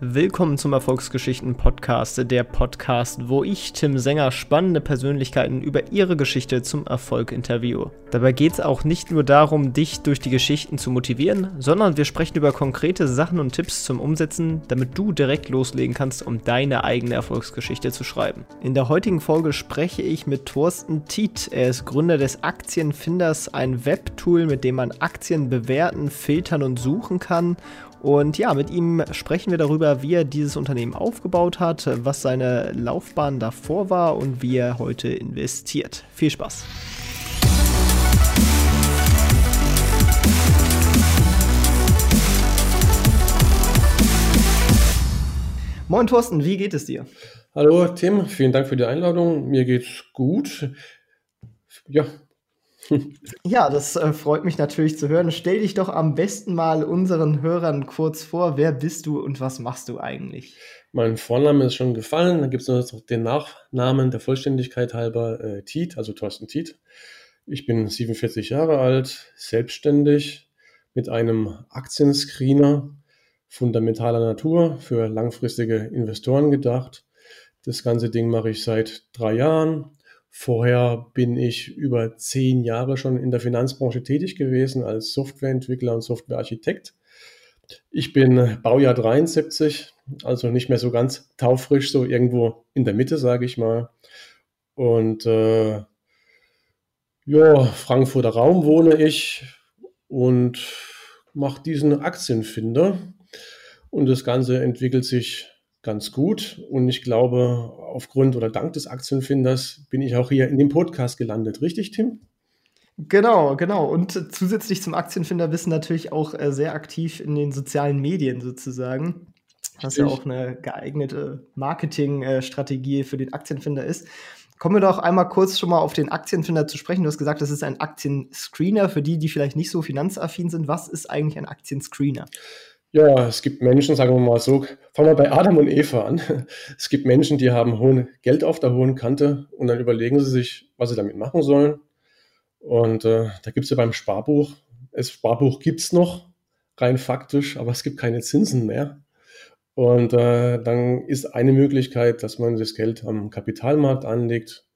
Willkommen zum Erfolgsgeschichten Podcast, der Podcast, wo ich, Tim Sänger, spannende Persönlichkeiten über ihre Geschichte zum Erfolg interviewe. Dabei geht es auch nicht nur darum, dich durch die Geschichten zu motivieren, sondern wir sprechen über konkrete Sachen und Tipps zum Umsetzen, damit du direkt loslegen kannst, um deine eigene Erfolgsgeschichte zu schreiben. In der heutigen Folge spreche ich mit Thorsten Tiet. Er ist Gründer des Aktienfinders, ein Webtool, mit dem man Aktien bewerten, filtern und suchen kann und ja, mit ihm sprechen wir darüber, wie er dieses Unternehmen aufgebaut hat, was seine Laufbahn davor war und wie er heute investiert. Viel Spaß! Moin Thorsten, wie geht es dir? Hallo Tim, vielen Dank für die Einladung. Mir geht's gut. Ja, ja, das äh, freut mich natürlich zu hören. Stell dich doch am besten mal unseren Hörern kurz vor. Wer bist du und was machst du eigentlich? Mein Vorname ist schon gefallen. Dann gibt es noch den Nachnamen der Vollständigkeit halber äh, Tiet, also Thorsten Tiet. Ich bin 47 Jahre alt, selbstständig mit einem Aktienscreener fundamentaler Natur für langfristige Investoren gedacht. Das ganze Ding mache ich seit drei Jahren Vorher bin ich über zehn Jahre schon in der Finanzbranche tätig gewesen als Softwareentwickler und Softwarearchitekt. Ich bin Baujahr 73, also nicht mehr so ganz taufrisch, so irgendwo in der Mitte, sage ich mal. Und äh, ja, Frankfurter Raum wohne ich und mache diesen Aktienfinder. Und das Ganze entwickelt sich ganz gut. Und ich glaube, aufgrund oder dank des Aktienfinders bin ich auch hier in dem Podcast gelandet. Richtig, Tim? Genau, genau. Und zusätzlich zum Aktienfinder bist du natürlich auch äh, sehr aktiv in den sozialen Medien sozusagen. Was ja auch eine geeignete Marketingstrategie für den Aktienfinder ist. Kommen wir doch einmal kurz schon mal auf den Aktienfinder zu sprechen. Du hast gesagt, das ist ein Aktienscreener. Für die, die vielleicht nicht so finanzaffin sind, was ist eigentlich ein Aktienscreener? Ja, es gibt Menschen, sagen wir mal so, fangen wir bei Adam und Eva an. Es gibt Menschen, die haben hohen Geld auf der hohen Kante und dann überlegen sie sich, was sie damit machen sollen. Und äh, da gibt es ja beim Sparbuch, das Sparbuch gibt es noch, rein faktisch, aber es gibt keine Zinsen mehr. Und äh, dann ist eine Möglichkeit, dass man das Geld am Kapitalmarkt anlegt.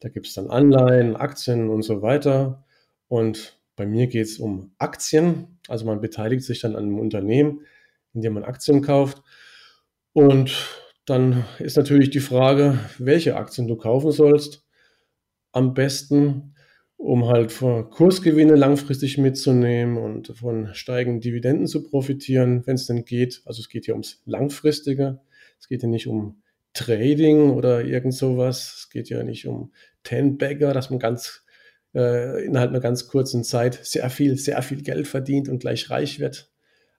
Da gibt es dann Anleihen, Aktien und so weiter. Und bei mir geht es um Aktien. Also man beteiligt sich dann an einem Unternehmen, in dem man Aktien kauft. Und dann ist natürlich die Frage, welche Aktien du kaufen sollst. Am besten, um halt von Kursgewinne langfristig mitzunehmen und von steigenden Dividenden zu profitieren, wenn es denn geht. Also es geht hier ums Langfristige. Es geht hier nicht um Trading oder irgend sowas. Es geht ja nicht um Ten-Bagger, dass man ganz äh, innerhalb einer ganz kurzen Zeit sehr viel, sehr viel Geld verdient und gleich reich wird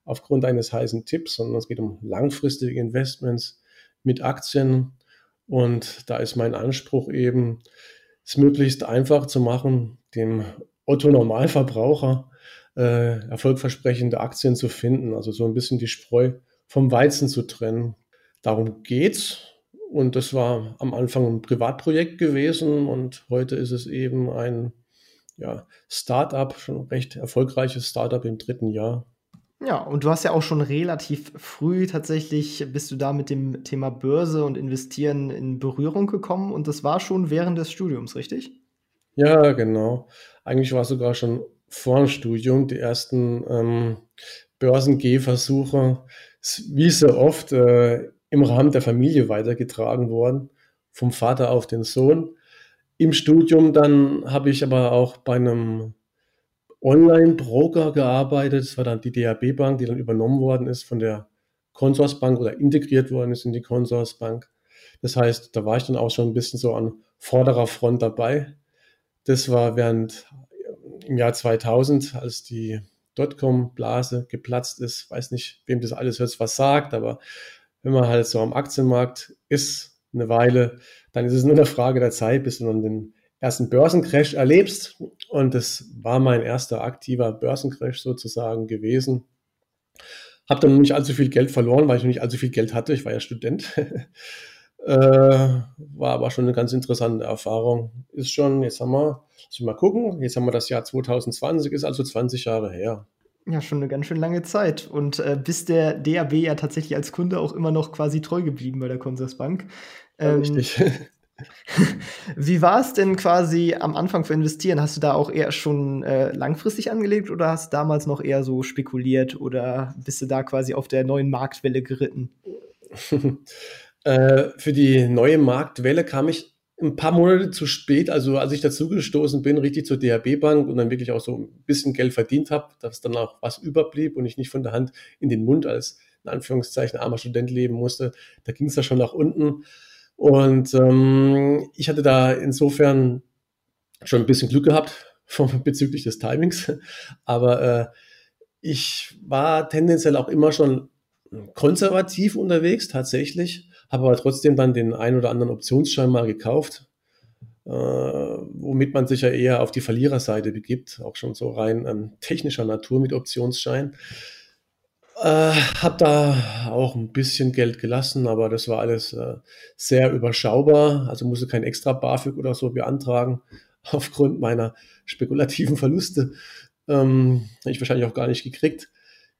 aufgrund eines heißen Tipps, sondern es geht um langfristige Investments mit Aktien. Und da ist mein Anspruch eben, es möglichst einfach zu machen, dem Otto Normalverbraucher äh, erfolgversprechende Aktien zu finden, also so ein bisschen die Spreu vom Weizen zu trennen. Darum geht's. Und das war am Anfang ein Privatprojekt gewesen und heute ist es eben ein ja, Startup, schon recht erfolgreiches Startup im dritten Jahr. Ja, und du hast ja auch schon relativ früh tatsächlich bist du da mit dem Thema Börse und Investieren in Berührung gekommen und das war schon während des Studiums, richtig? Ja, genau. Eigentlich war es sogar schon vor dem Studium die ersten ähm, Börsengehversuche, wie so oft äh, im Rahmen der Familie weitergetragen worden, vom Vater auf den Sohn. Im Studium dann habe ich aber auch bei einem Online-Broker gearbeitet. Das war dann die DAB Bank, die dann übernommen worden ist von der Consorsbank oder integriert worden ist in die Consorsbank. Das heißt, da war ich dann auch schon ein bisschen so an vorderer Front dabei. Das war während im Jahr 2000, als die Dotcom-Blase geplatzt ist. Weiß nicht, wem das alles jetzt was sagt, aber wenn man halt so am Aktienmarkt ist, eine Weile, dann ist es nur eine Frage der Zeit, bis du dann den ersten Börsencrash erlebst. Und das war mein erster aktiver Börsencrash sozusagen gewesen. Habe dann nicht allzu viel Geld verloren, weil ich noch nicht allzu viel Geld hatte. Ich war ja Student. äh, war aber schon eine ganz interessante Erfahrung. Ist schon, jetzt haben wir, lass mal gucken, jetzt haben wir das Jahr 2020, ist also 20 Jahre her. Ja, schon eine ganz schön lange Zeit. Und äh, bis der DAB ja tatsächlich als Kunde auch immer noch quasi treu geblieben bei der Consorsbank. Ähm, richtig. Wie war es denn quasi am Anfang für Investieren? Hast du da auch eher schon äh, langfristig angelegt oder hast du damals noch eher so spekuliert oder bist du da quasi auf der neuen Marktwelle geritten? äh, für die neue Marktwelle kam ich ein paar Monate zu spät, also als ich dazugestoßen bin, richtig zur DHB Bank und dann wirklich auch so ein bisschen Geld verdient habe, dass dann auch was überblieb und ich nicht von der Hand in den Mund als in Anführungszeichen armer Student leben musste, da ging es ja schon nach unten. Und ähm, ich hatte da insofern schon ein bisschen Glück gehabt vom, bezüglich des Timings. Aber äh, ich war tendenziell auch immer schon konservativ unterwegs, tatsächlich, habe aber trotzdem dann den ein oder anderen Optionsschein mal gekauft, äh, womit man sich ja eher auf die Verliererseite begibt, auch schon so rein ähm, technischer Natur mit Optionsschein. Äh, habe da auch ein bisschen Geld gelassen, aber das war alles äh, sehr überschaubar. Also musste kein extra BAföG oder so beantragen aufgrund meiner spekulativen Verluste. Ähm, habe ich wahrscheinlich auch gar nicht gekriegt.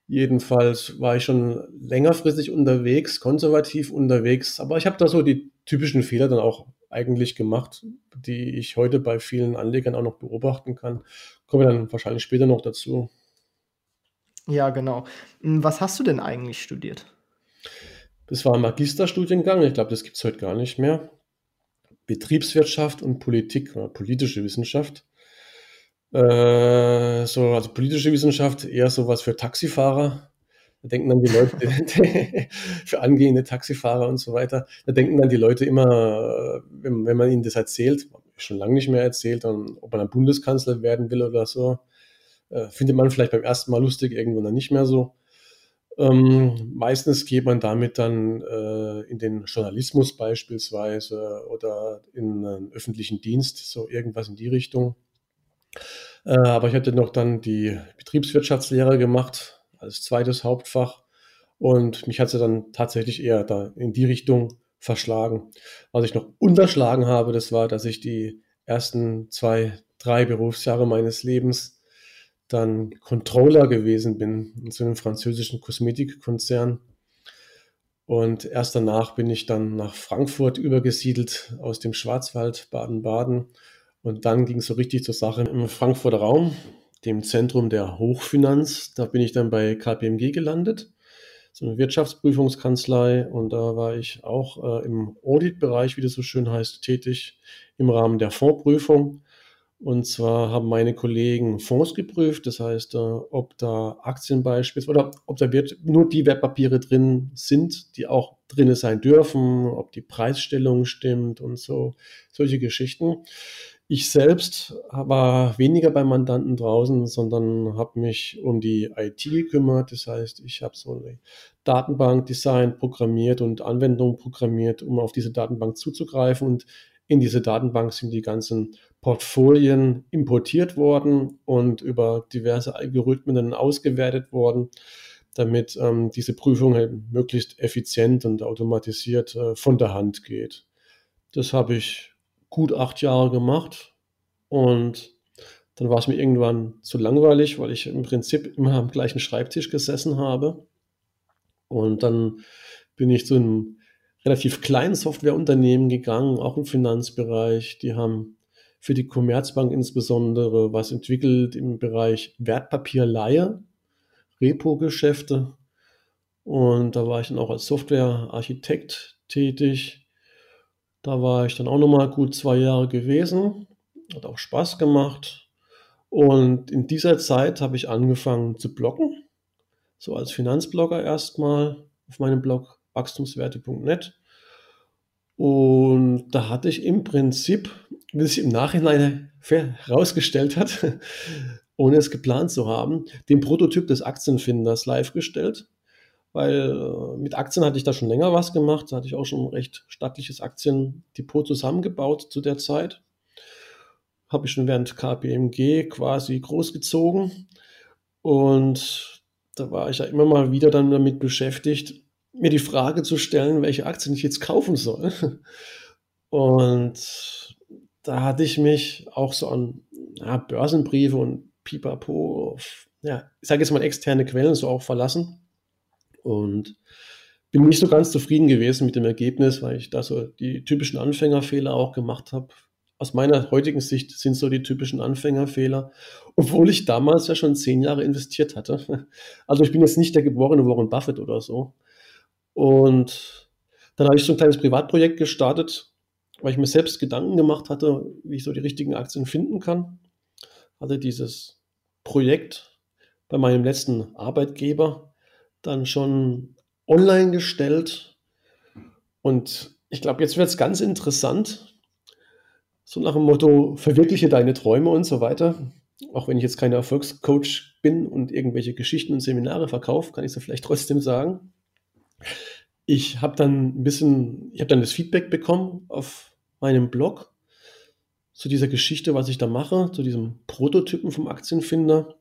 Jedenfalls war ich schon längerfristig unterwegs, konservativ unterwegs, aber ich habe da so die typischen Fehler dann auch eigentlich gemacht, die ich heute bei vielen Anlegern auch noch beobachten kann. Kommen wir dann wahrscheinlich später noch dazu. Ja, genau. Hm, was hast du denn eigentlich studiert? Das war ein Magisterstudiengang, ich glaube, das gibt es heute gar nicht mehr. Betriebswirtschaft und Politik, oder politische Wissenschaft. Äh, so, also politische Wissenschaft eher sowas für Taxifahrer. Da denken dann die Leute, für angehende Taxifahrer und so weiter, da denken dann die Leute immer, wenn, wenn man ihnen das erzählt, schon lange nicht mehr erzählt, dann, ob man ein Bundeskanzler werden will oder so, äh, findet man vielleicht beim ersten Mal lustig, irgendwann dann nicht mehr so. Ähm, meistens geht man damit dann äh, in den Journalismus beispielsweise oder in einen öffentlichen Dienst, so irgendwas in die Richtung. Äh, aber ich hatte noch dann die Betriebswirtschaftslehre gemacht als zweites Hauptfach und mich hat sie dann tatsächlich eher da in die Richtung verschlagen. Was ich noch unterschlagen habe, das war, dass ich die ersten zwei, drei Berufsjahre meines Lebens dann Controller gewesen bin in so einem französischen Kosmetikkonzern. Und erst danach bin ich dann nach Frankfurt übergesiedelt aus dem Schwarzwald, Baden-Baden. Und dann ging es so richtig zur Sache im Frankfurter Raum, dem Zentrum der Hochfinanz. Da bin ich dann bei KPMG gelandet, so eine Wirtschaftsprüfungskanzlei. Und da war ich auch äh, im Auditbereich, wie das so schön heißt, tätig, im Rahmen der Fondsprüfung. Und zwar haben meine Kollegen Fonds geprüft, das heißt, äh, ob da Aktien beispielsweise oder ob da wird nur die Wertpapiere drin sind, die auch drinne sein dürfen, ob die Preisstellung stimmt und so, solche Geschichten. Ich selbst war weniger beim Mandanten draußen, sondern habe mich um die IT gekümmert. Das heißt, ich habe so eine Datenbank designt, programmiert und Anwendungen programmiert, um auf diese Datenbank zuzugreifen. Und in diese Datenbank sind die ganzen Portfolien importiert worden und über diverse Algorithmen dann ausgewertet worden, damit ähm, diese Prüfung halt möglichst effizient und automatisiert äh, von der Hand geht. Das habe ich gut acht Jahre gemacht und dann war es mir irgendwann zu langweilig, weil ich im Prinzip immer am gleichen Schreibtisch gesessen habe. Und dann bin ich zu einem relativ kleinen Softwareunternehmen gegangen, auch im Finanzbereich. Die haben für die Commerzbank insbesondere was entwickelt im Bereich Wertpapierleihe, Repo-Geschäfte. Und da war ich dann auch als Softwarearchitekt tätig. Da war ich dann auch nochmal gut zwei Jahre gewesen. Hat auch Spaß gemacht. Und in dieser Zeit habe ich angefangen zu bloggen. So als Finanzblogger erstmal auf meinem Blog wachstumswerte.net. Und da hatte ich im Prinzip, wie sich im Nachhinein herausgestellt hat, ohne es geplant zu haben, den Prototyp des Aktienfinders live gestellt. Weil äh, mit Aktien hatte ich da schon länger was gemacht. Da hatte ich auch schon ein recht stattliches Aktiendepot zusammengebaut zu der Zeit. Habe ich schon während KPMG quasi großgezogen. Und da war ich ja immer mal wieder dann damit beschäftigt, mir die Frage zu stellen, welche Aktien ich jetzt kaufen soll. Und da hatte ich mich auch so an ja, Börsenbriefe und Pipapo ja, ich sage jetzt mal externe Quellen so auch verlassen und bin nicht so ganz zufrieden gewesen mit dem Ergebnis, weil ich da so die typischen Anfängerfehler auch gemacht habe. Aus meiner heutigen Sicht sind so die typischen Anfängerfehler, obwohl ich damals ja schon zehn Jahre investiert hatte. Also ich bin jetzt nicht der geborene Warren Buffett oder so. Und dann habe ich so ein kleines Privatprojekt gestartet, weil ich mir selbst Gedanken gemacht hatte, wie ich so die richtigen Aktien finden kann. Hatte dieses Projekt bei meinem letzten Arbeitgeber dann schon online gestellt. Und ich glaube, jetzt wird es ganz interessant. So nach dem Motto, verwirkliche deine Träume und so weiter. Auch wenn ich jetzt kein Erfolgscoach bin und irgendwelche Geschichten und Seminare verkaufe, kann ich es vielleicht trotzdem sagen. Ich habe dann ein bisschen, ich habe dann das Feedback bekommen auf meinem Blog zu dieser Geschichte, was ich da mache, zu diesem Prototypen vom Aktienfinder.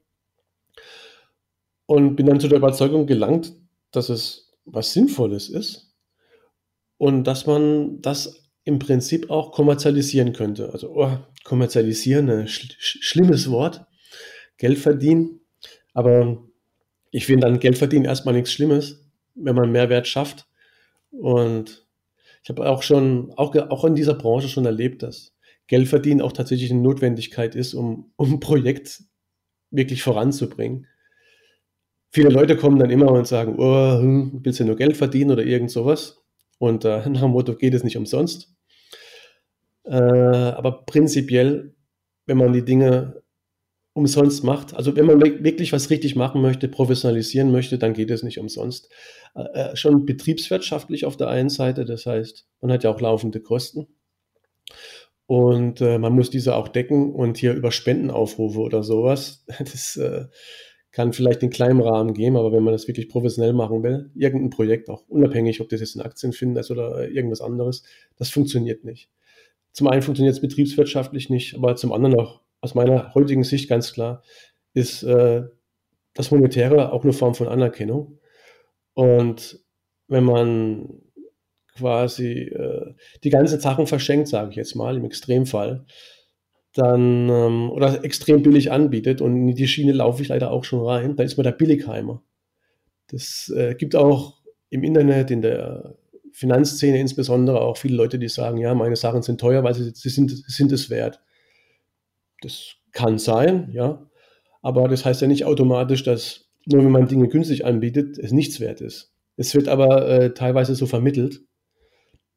Und bin dann zu der Überzeugung gelangt, dass es was Sinnvolles ist und dass man das im Prinzip auch kommerzialisieren könnte. Also oh, kommerzialisieren, ein sch schlimmes Wort, Geld verdienen. Aber ich finde dann Geld verdienen erstmal nichts Schlimmes, wenn man Mehrwert schafft. Und ich habe auch schon, auch, auch in dieser Branche schon erlebt, dass Geld verdienen auch tatsächlich eine Notwendigkeit ist, um, um ein Projekt wirklich voranzubringen viele Leute kommen dann immer und sagen, oh, hm, willst du nur Geld verdienen oder irgend sowas? Und äh, nach dem Motto geht es nicht umsonst. Äh, aber prinzipiell, wenn man die Dinge umsonst macht, also wenn man wirklich was richtig machen möchte, professionalisieren möchte, dann geht es nicht umsonst. Äh, äh, schon betriebswirtschaftlich auf der einen Seite, das heißt, man hat ja auch laufende Kosten. Und äh, man muss diese auch decken und hier über Spendenaufrufe oder sowas, das äh, kann vielleicht in kleinem Rahmen gehen, aber wenn man das wirklich professionell machen will, irgendein Projekt, auch unabhängig, ob das jetzt ein Aktienfinder ist oder irgendwas anderes, das funktioniert nicht. Zum einen funktioniert es betriebswirtschaftlich nicht, aber zum anderen auch aus meiner heutigen Sicht ganz klar, ist äh, das Monetäre auch eine Form von Anerkennung. Und wenn man quasi äh, die ganzen Sachen verschenkt, sage ich jetzt mal, im Extremfall, dann ähm, oder extrem billig anbietet und in die Schiene laufe ich leider auch schon rein, dann ist man der Billigheimer. Das äh, gibt auch im Internet, in der Finanzszene insbesondere auch viele Leute, die sagen, ja, meine Sachen sind teuer, weil sie, sie sind, sind es wert. Das kann sein, ja, aber das heißt ja nicht automatisch, dass nur wenn man Dinge günstig anbietet, es nichts wert ist. Es wird aber äh, teilweise so vermittelt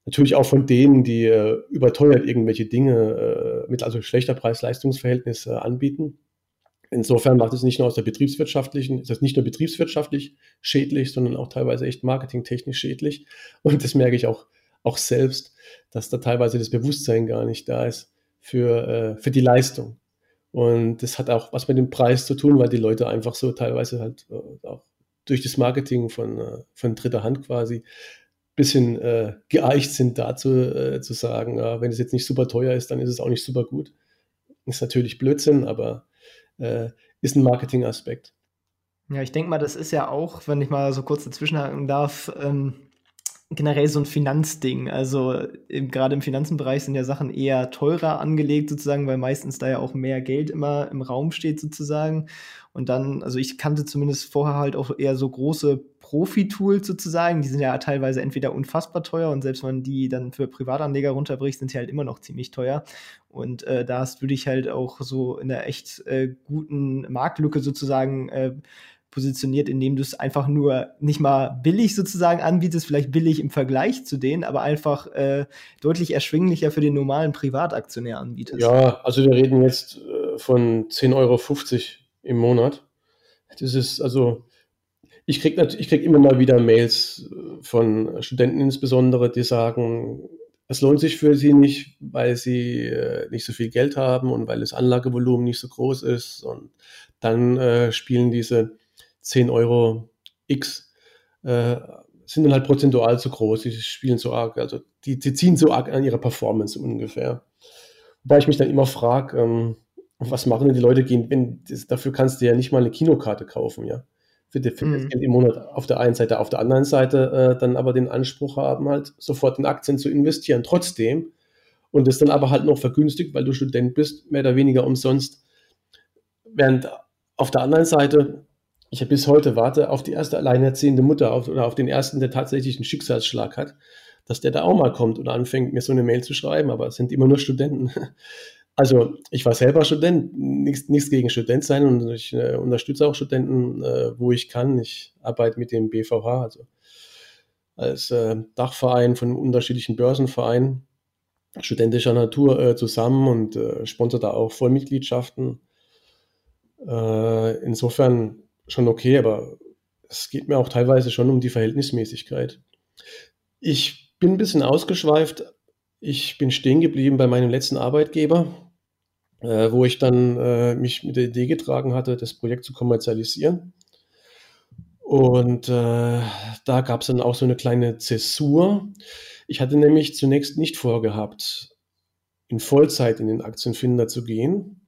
Natürlich auch von denen, die äh, überteuert irgendwelche Dinge äh, mit also schlechter Preis-Leistungs-Verhältnis äh, anbieten. Insofern macht es nicht nur aus der betriebswirtschaftlichen, ist das nicht nur betriebswirtschaftlich schädlich, sondern auch teilweise echt marketingtechnisch schädlich. Und das merke ich auch, auch selbst, dass da teilweise das Bewusstsein gar nicht da ist für, äh, für die Leistung. Und das hat auch was mit dem Preis zu tun, weil die Leute einfach so teilweise halt äh, auch durch das Marketing von, äh, von dritter Hand quasi bisschen äh, geeicht sind dazu äh, zu sagen, ja, wenn es jetzt nicht super teuer ist, dann ist es auch nicht super gut. Ist natürlich Blödsinn, aber äh, ist ein Marketingaspekt. Ja, ich denke mal, das ist ja auch, wenn ich mal so kurz dazwischenhaken darf, ähm, generell so ein Finanzding. Also gerade im Finanzenbereich sind ja Sachen eher teurer angelegt sozusagen, weil meistens da ja auch mehr Geld immer im Raum steht sozusagen. Und dann, also ich kannte zumindest vorher halt auch eher so große Profi-Tools sozusagen, die sind ja teilweise entweder unfassbar teuer und selbst wenn man die dann für Privatanleger runterbricht, sind sie halt immer noch ziemlich teuer. Und äh, da hast du dich halt auch so in einer echt äh, guten Marktlücke sozusagen äh, positioniert, indem du es einfach nur nicht mal billig sozusagen anbietest, vielleicht billig im Vergleich zu denen, aber einfach äh, deutlich erschwinglicher für den normalen Privataktionär anbietest. Ja, also wir reden jetzt äh, von 10,50 Euro im Monat. Das ist also ich kriege krieg immer mal wieder Mails äh, von Studenten insbesondere, die sagen, es lohnt sich für sie nicht, weil sie äh, nicht so viel Geld haben und weil das Anlagevolumen nicht so groß ist. Und dann äh, spielen diese 10 Euro X, äh, sind dann halt prozentual zu groß. Die spielen so arg, also die, die ziehen so arg an ihrer Performance ungefähr. Wobei ich mich dann immer frage, ähm, was machen denn die Leute gehen, wenn das, dafür kannst du ja nicht mal eine Kinokarte kaufen, ja für, die, für mhm. das Geld im Monat auf der einen Seite, auf der anderen Seite äh, dann aber den Anspruch haben, halt sofort in Aktien zu investieren, trotzdem. Und das dann aber halt noch vergünstigt, weil du Student bist, mehr oder weniger umsonst. Während auf der anderen Seite, ich bis heute warte auf die erste alleinerziehende Mutter auf, oder auf den ersten, der tatsächlich einen Schicksalsschlag hat, dass der da auch mal kommt und anfängt, mir so eine Mail zu schreiben, aber es sind immer nur Studenten. Also ich war selber Student, nichts, nichts gegen Student sein und ich äh, unterstütze auch Studenten, äh, wo ich kann. Ich arbeite mit dem BVH, also als äh, Dachverein von unterschiedlichen Börsenvereinen studentischer Natur äh, zusammen und äh, sponsert da auch Vollmitgliedschaften. Äh, insofern schon okay, aber es geht mir auch teilweise schon um die Verhältnismäßigkeit. Ich bin ein bisschen ausgeschweift. Ich bin stehen geblieben bei meinem letzten Arbeitgeber, äh, wo ich dann äh, mich mit der Idee getragen hatte, das Projekt zu kommerzialisieren. Und äh, da gab es dann auch so eine kleine Zäsur. Ich hatte nämlich zunächst nicht vorgehabt, in Vollzeit in den Aktienfinder zu gehen.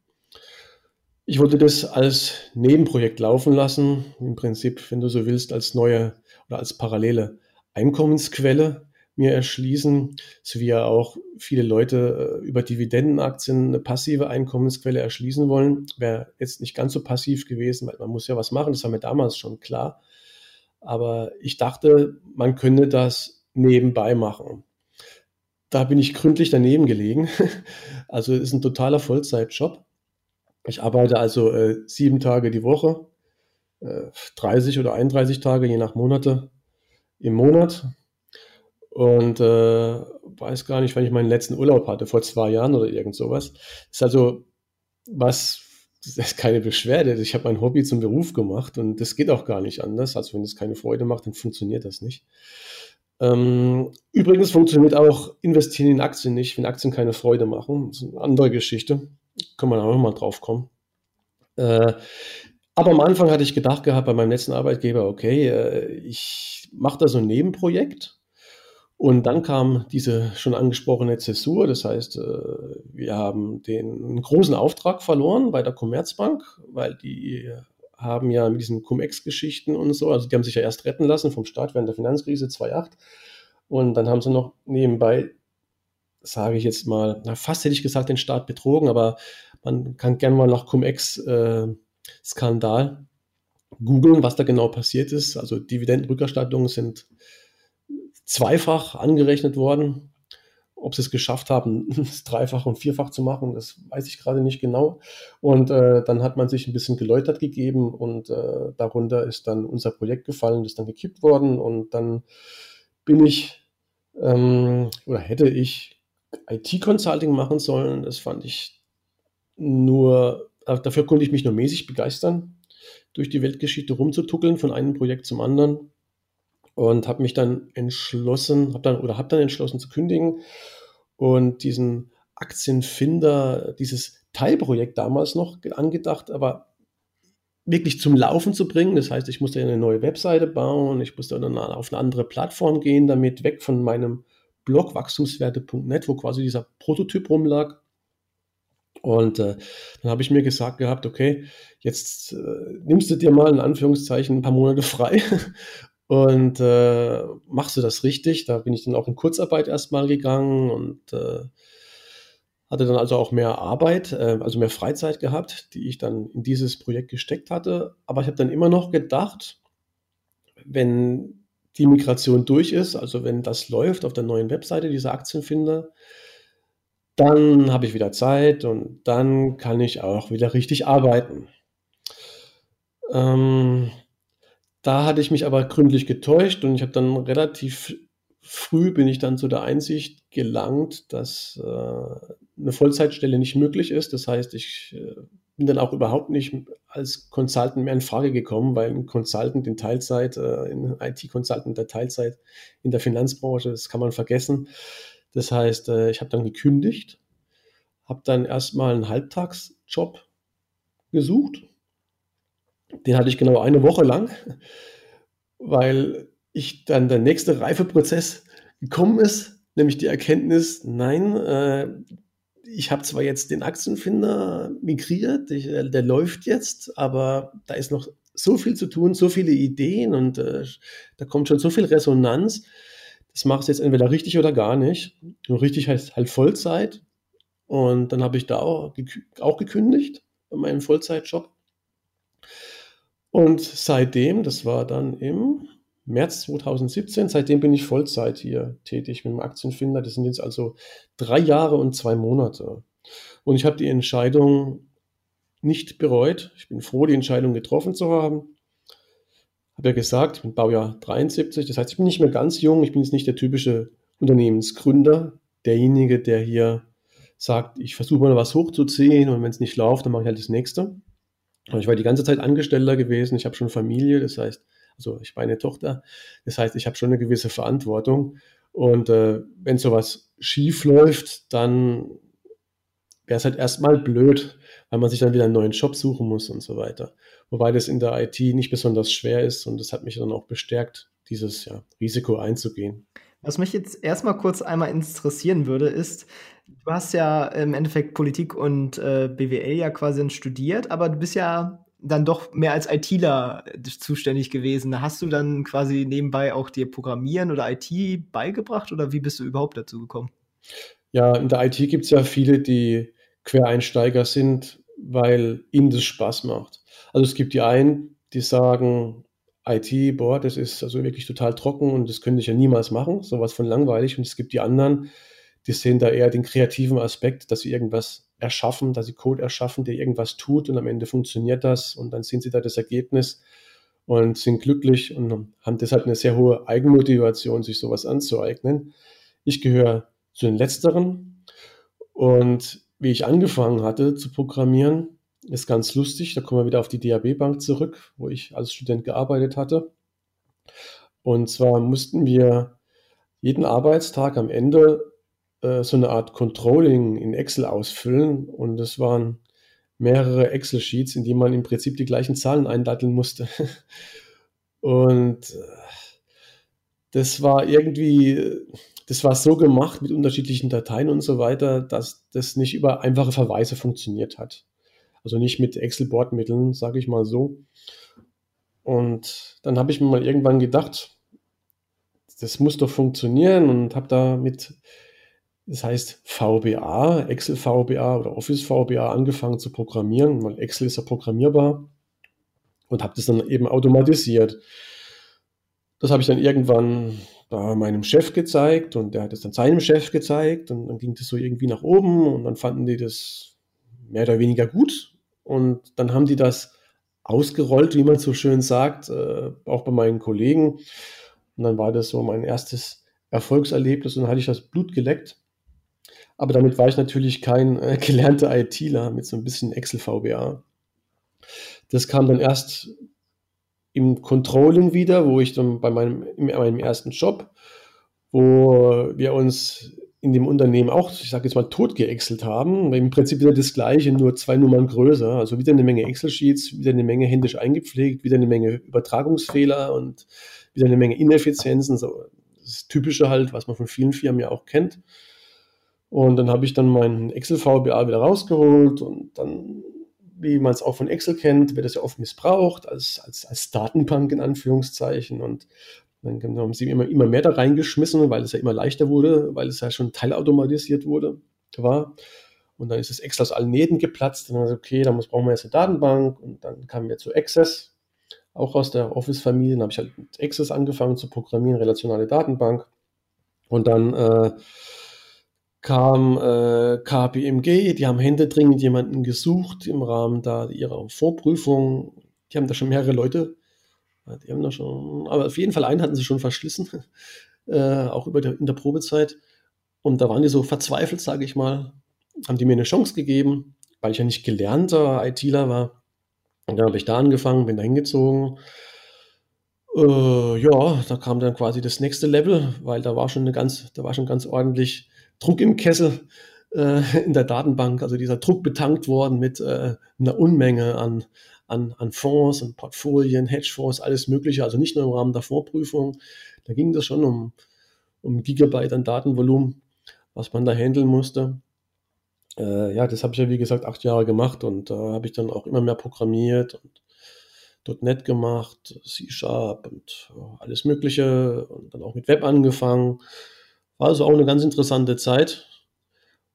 Ich wollte das als Nebenprojekt laufen lassen, im Prinzip, wenn du so willst, als neue oder als parallele Einkommensquelle mir erschließen, so wie ja auch viele Leute äh, über Dividendenaktien eine passive Einkommensquelle erschließen wollen. Wäre jetzt nicht ganz so passiv gewesen, weil man muss ja was machen, das war mir damals schon klar. Aber ich dachte, man könnte das nebenbei machen. Da bin ich gründlich daneben gelegen. Also es ist ein totaler Vollzeitjob. Ich arbeite also äh, sieben Tage die Woche, äh, 30 oder 31 Tage, je nach Monate im Monat. Und äh, weiß gar nicht, wann ich meinen letzten Urlaub hatte, vor zwei Jahren oder irgend sowas. Das ist also was das ist keine Beschwerde. Ich habe mein Hobby zum Beruf gemacht und das geht auch gar nicht anders. Also wenn es keine Freude macht, dann funktioniert das nicht. Ähm, übrigens funktioniert auch Investieren in Aktien nicht, wenn Aktien keine Freude machen. Das ist eine andere Geschichte. Kann man auch mal drauf kommen. Äh, aber am Anfang hatte ich gedacht gehabt bei meinem letzten Arbeitgeber, okay, äh, ich mache da so ein Nebenprojekt. Und dann kam diese schon angesprochene Zäsur, das heißt, äh, wir haben den großen Auftrag verloren bei der Commerzbank, weil die haben ja mit diesen Cum-Ex-Geschichten und so, also die haben sich ja erst retten lassen vom Staat während der Finanzkrise 2008 und dann haben sie noch nebenbei, sage ich jetzt mal, na, fast hätte ich gesagt, den Staat betrogen, aber man kann gerne mal nach Cum-Ex-Skandal äh, googeln, was da genau passiert ist. Also Dividendenrückerstattungen sind zweifach angerechnet worden. Ob sie es geschafft haben, es dreifach und vierfach zu machen, das weiß ich gerade nicht genau. Und äh, dann hat man sich ein bisschen geläutert gegeben und äh, darunter ist dann unser Projekt gefallen, ist dann gekippt worden und dann bin ich ähm, oder hätte ich IT-Consulting machen sollen. Das fand ich nur, äh, dafür konnte ich mich nur mäßig begeistern, durch die Weltgeschichte rumzutuckeln von einem Projekt zum anderen und habe mich dann entschlossen, habe dann oder habe dann entschlossen zu kündigen und diesen Aktienfinder, dieses Teilprojekt damals noch angedacht, aber wirklich zum Laufen zu bringen. Das heißt, ich musste eine neue Webseite bauen, ich musste dann auf eine andere Plattform gehen, damit weg von meinem Blog wachstumswerte.net, wo quasi dieser Prototyp rumlag. Und äh, dann habe ich mir gesagt gehabt, okay, jetzt äh, nimmst du dir mal in Anführungszeichen ein paar Monate frei und äh, machst du das richtig? Da bin ich dann auch in Kurzarbeit erstmal gegangen und äh, hatte dann also auch mehr Arbeit, äh, also mehr Freizeit gehabt, die ich dann in dieses Projekt gesteckt hatte. Aber ich habe dann immer noch gedacht, wenn die Migration durch ist, also wenn das läuft auf der neuen Webseite, dieser Aktienfinder, dann habe ich wieder Zeit und dann kann ich auch wieder richtig arbeiten. Ähm, da hatte ich mich aber gründlich getäuscht und ich habe dann relativ früh bin ich dann zu der Einsicht gelangt, dass äh, eine Vollzeitstelle nicht möglich ist. Das heißt, ich äh, bin dann auch überhaupt nicht als Consultant mehr in Frage gekommen, weil ein Consultant in Teilzeit, äh, ein IT-Consultant der Teilzeit in der Finanzbranche, das kann man vergessen. Das heißt, äh, ich habe dann gekündigt, habe dann erstmal einen Halbtagsjob gesucht den hatte ich genau eine Woche lang, weil ich dann der nächste Reifeprozess gekommen ist, nämlich die Erkenntnis, nein, äh, ich habe zwar jetzt den Aktienfinder migriert, ich, äh, der läuft jetzt, aber da ist noch so viel zu tun, so viele Ideen und äh, da kommt schon so viel Resonanz. Das machst du jetzt entweder richtig oder gar nicht. Nur richtig heißt halt Vollzeit. Und dann habe ich da auch, auch gekündigt, meinen Vollzeitjob Und seitdem, das war dann im März 2017, seitdem bin ich Vollzeit hier tätig mit dem Aktienfinder. Das sind jetzt also drei Jahre und zwei Monate. Und ich habe die Entscheidung nicht bereut. Ich bin froh, die Entscheidung getroffen zu haben. Habe ja gesagt, ich bin Baujahr 73, das heißt, ich bin nicht mehr ganz jung. Ich bin jetzt nicht der typische Unternehmensgründer, derjenige, der hier sagt, ich versuche mal was hochzuziehen und wenn es nicht läuft, dann mache ich halt das nächste. Und ich war die ganze Zeit Angestellter gewesen. Ich habe schon Familie, das heißt, also ich war eine Tochter. Das heißt, ich habe schon eine gewisse Verantwortung. Und äh, wenn sowas schief läuft, dann wäre es halt erstmal blöd, weil man sich dann wieder einen neuen Job suchen muss und so weiter. Wobei das in der IT nicht besonders schwer ist und das hat mich dann auch bestärkt, dieses ja, Risiko einzugehen. Was mich jetzt erstmal kurz einmal interessieren würde, ist, du hast ja im Endeffekt Politik und äh, BWL ja quasi studiert, aber du bist ja dann doch mehr als ITler zuständig gewesen. Hast du dann quasi nebenbei auch dir Programmieren oder IT beigebracht oder wie bist du überhaupt dazu gekommen? Ja, in der IT gibt es ja viele, die Quereinsteiger sind, weil ihnen das Spaß macht. Also es gibt die einen, die sagen, IT, boah, das ist also wirklich total trocken und das könnte ich ja niemals machen, sowas von langweilig. Und es gibt die anderen, die sehen da eher den kreativen Aspekt, dass sie irgendwas erschaffen, dass sie Code erschaffen, der irgendwas tut und am Ende funktioniert das und dann sehen sie da das Ergebnis und sind glücklich und haben deshalb eine sehr hohe Eigenmotivation, sich sowas anzueignen. Ich gehöre zu den Letzteren und wie ich angefangen hatte zu programmieren, ist ganz lustig. Da kommen wir wieder auf die DAB-Bank zurück, wo ich als Student gearbeitet hatte. Und zwar mussten wir jeden Arbeitstag am Ende äh, so eine Art Controlling in Excel ausfüllen. Und das waren mehrere Excel-Sheets, in die man im Prinzip die gleichen Zahlen eindatteln musste. Und äh, das war irgendwie, das war so gemacht mit unterschiedlichen Dateien und so weiter, dass das nicht über einfache Verweise funktioniert hat. Also nicht mit Excel-Bordmitteln, sage ich mal so. Und dann habe ich mir mal irgendwann gedacht, das muss doch funktionieren und habe da mit, das heißt VBA, Excel VBA oder Office VBA angefangen zu programmieren, weil Excel ist ja programmierbar und habe das dann eben automatisiert. Das habe ich dann irgendwann bei meinem Chef gezeigt und der hat es dann seinem Chef gezeigt und dann ging das so irgendwie nach oben und dann fanden die das mehr oder weniger gut und dann haben die das ausgerollt, wie man so schön sagt, äh, auch bei meinen Kollegen. Und dann war das so mein erstes Erfolgserlebnis und dann hatte ich das Blut geleckt. Aber damit war ich natürlich kein äh, gelernter ITler mit so ein bisschen Excel-VBA. Das kam dann erst im Controlling wieder, wo ich dann bei meinem, in meinem ersten Job, wo wir uns in dem Unternehmen auch, ich sage jetzt mal, totgeexelt haben. Im Prinzip wieder das Gleiche, nur zwei Nummern größer. Also wieder eine Menge Excel-Sheets, wieder eine Menge händisch eingepflegt, wieder eine Menge Übertragungsfehler und wieder eine Menge Ineffizienzen. So, das Typische halt, was man von vielen Firmen ja auch kennt. Und dann habe ich dann meinen Excel-VBA wieder rausgeholt und dann, wie man es auch von Excel kennt, wird das ja oft missbraucht als, als, als Datenbank in Anführungszeichen. Und dann haben sie immer, immer mehr da reingeschmissen, weil es ja immer leichter wurde, weil es ja schon teilautomatisiert wurde, war. Und dann ist das Excel aus allen Nähten geplatzt. Und dann war okay, dann brauchen wir jetzt eine Datenbank. Und dann kamen wir zu Access, auch aus der Office-Familie. Dann habe ich halt mit Access angefangen zu programmieren, relationale Datenbank. Und dann äh, kam äh, KPMG, die haben händeringend jemanden gesucht im Rahmen da ihrer Vorprüfung. Die haben da schon mehrere Leute die haben da schon, aber auf jeden Fall einen hatten sie schon verschlissen, äh, auch über der, in der Probezeit. Und da waren die so verzweifelt, sage ich mal, haben die mir eine Chance gegeben, weil ich ja nicht gelernter ITler war. Und dann habe ich da angefangen, bin da hingezogen. Äh, ja, da kam dann quasi das nächste Level, weil da war schon eine ganz, da war schon ganz ordentlich Druck im Kessel äh, in der Datenbank. Also dieser Druck betankt worden mit äh, einer Unmenge an, an, an Fonds und Portfolien, Hedgefonds, alles Mögliche, also nicht nur im Rahmen der Vorprüfung. Da ging das schon um, um Gigabyte an Datenvolumen, was man da handeln musste. Äh, ja, das habe ich ja wie gesagt acht Jahre gemacht und da äh, habe ich dann auch immer mehr programmiert und .NET gemacht, C-Sharp und äh, alles Mögliche und dann auch mit Web angefangen. War also auch eine ganz interessante Zeit,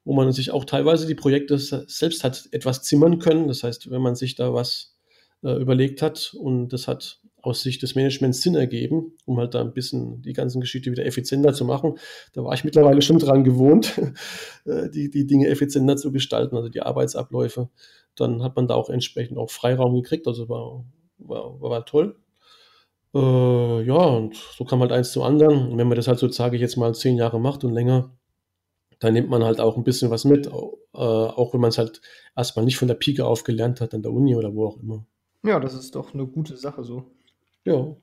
wo man sich auch teilweise die Projekte selbst hat etwas zimmern können. Das heißt, wenn man sich da was äh, überlegt hat. Und das hat aus Sicht des Managements Sinn ergeben, um halt da ein bisschen die ganzen Geschichte wieder effizienter zu machen. Da war ich mittlerweile schon dran gewohnt, äh, die, die Dinge effizienter zu gestalten, also die Arbeitsabläufe. Dann hat man da auch entsprechend auch Freiraum gekriegt, also war, war, war toll. Äh, ja, und so kam halt eins zum anderen. Und wenn man das halt so, sage ich jetzt mal, zehn Jahre macht und länger, dann nimmt man halt auch ein bisschen was mit, äh, auch wenn man es halt erstmal nicht von der Pike auf gelernt hat, an der Uni oder wo auch immer. Ja, das ist doch eine gute Sache so. Ja.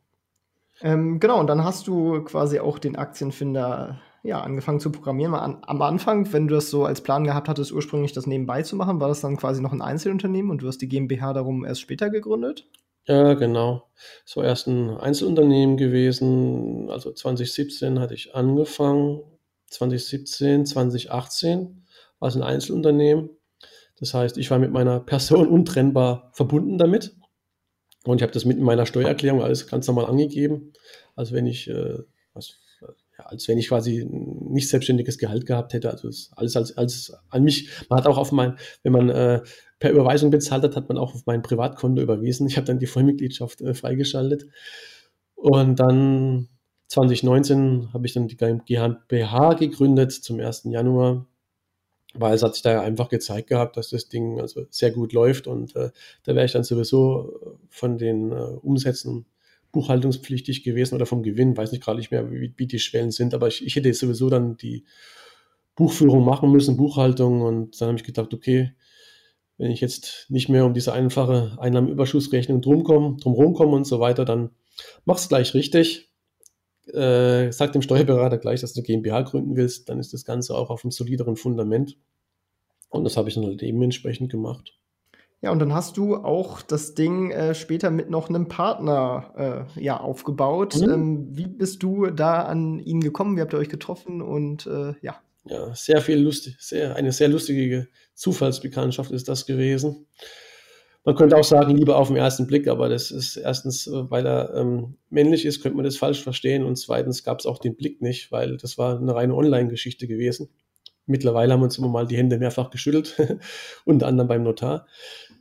Ähm, genau, und dann hast du quasi auch den Aktienfinder ja, angefangen zu programmieren. An, am Anfang, wenn du das so als Plan gehabt hattest, ursprünglich das nebenbei zu machen, war das dann quasi noch ein Einzelunternehmen und du hast die GmbH darum erst später gegründet? Ja, genau. Es war erst ein Einzelunternehmen gewesen. Also 2017 hatte ich angefangen. 2017, 2018 war es ein Einzelunternehmen. Das heißt, ich war mit meiner Person untrennbar verbunden damit. Und ich habe das mit in meiner Steuererklärung alles ganz normal angegeben. Also wenn ich, äh, was, ja, als wenn ich quasi nicht selbstständiges Gehalt gehabt hätte. Also alles als, als an mich. Man hat auch auf mein, wenn man äh, per Überweisung bezahlt hat, hat man auch auf mein Privatkonto überwiesen. Ich habe dann die Vollmitgliedschaft äh, freigeschaltet. Und dann 2019 habe ich dann die GmbH gegründet zum 1. Januar weil es hat sich da einfach gezeigt gehabt, dass das Ding also sehr gut läuft und äh, da wäre ich dann sowieso von den äh, Umsätzen buchhaltungspflichtig gewesen oder vom Gewinn, weiß nicht gerade nicht mehr, wie, wie die Schwellen sind, aber ich, ich hätte sowieso dann die Buchführung machen müssen, Buchhaltung und dann habe ich gedacht, okay, wenn ich jetzt nicht mehr um diese einfache Einnahmenüberschussrechnung drumkomme, drumherum komme und so weiter, dann mach's gleich richtig. Äh, sag dem Steuerberater gleich, dass du eine GmbH gründen willst, dann ist das Ganze auch auf einem solideren Fundament. Und das habe ich dann halt dementsprechend gemacht. Ja, und dann hast du auch das Ding äh, später mit noch einem Partner äh, ja, aufgebaut. Mhm. Ähm, wie bist du da an ihn gekommen? Wie habt ihr euch getroffen? Und äh, ja. Ja, sehr viel lustig, sehr, eine sehr lustige Zufallsbekanntschaft ist das gewesen. Man könnte auch sagen, Liebe auf den ersten Blick, aber das ist erstens, äh, weil er ähm, männlich ist, könnte man das falsch verstehen und zweitens gab es auch den Blick nicht, weil das war eine reine Online-Geschichte gewesen. Mittlerweile haben wir uns immer mal die Hände mehrfach geschüttelt, unter anderem beim Notar.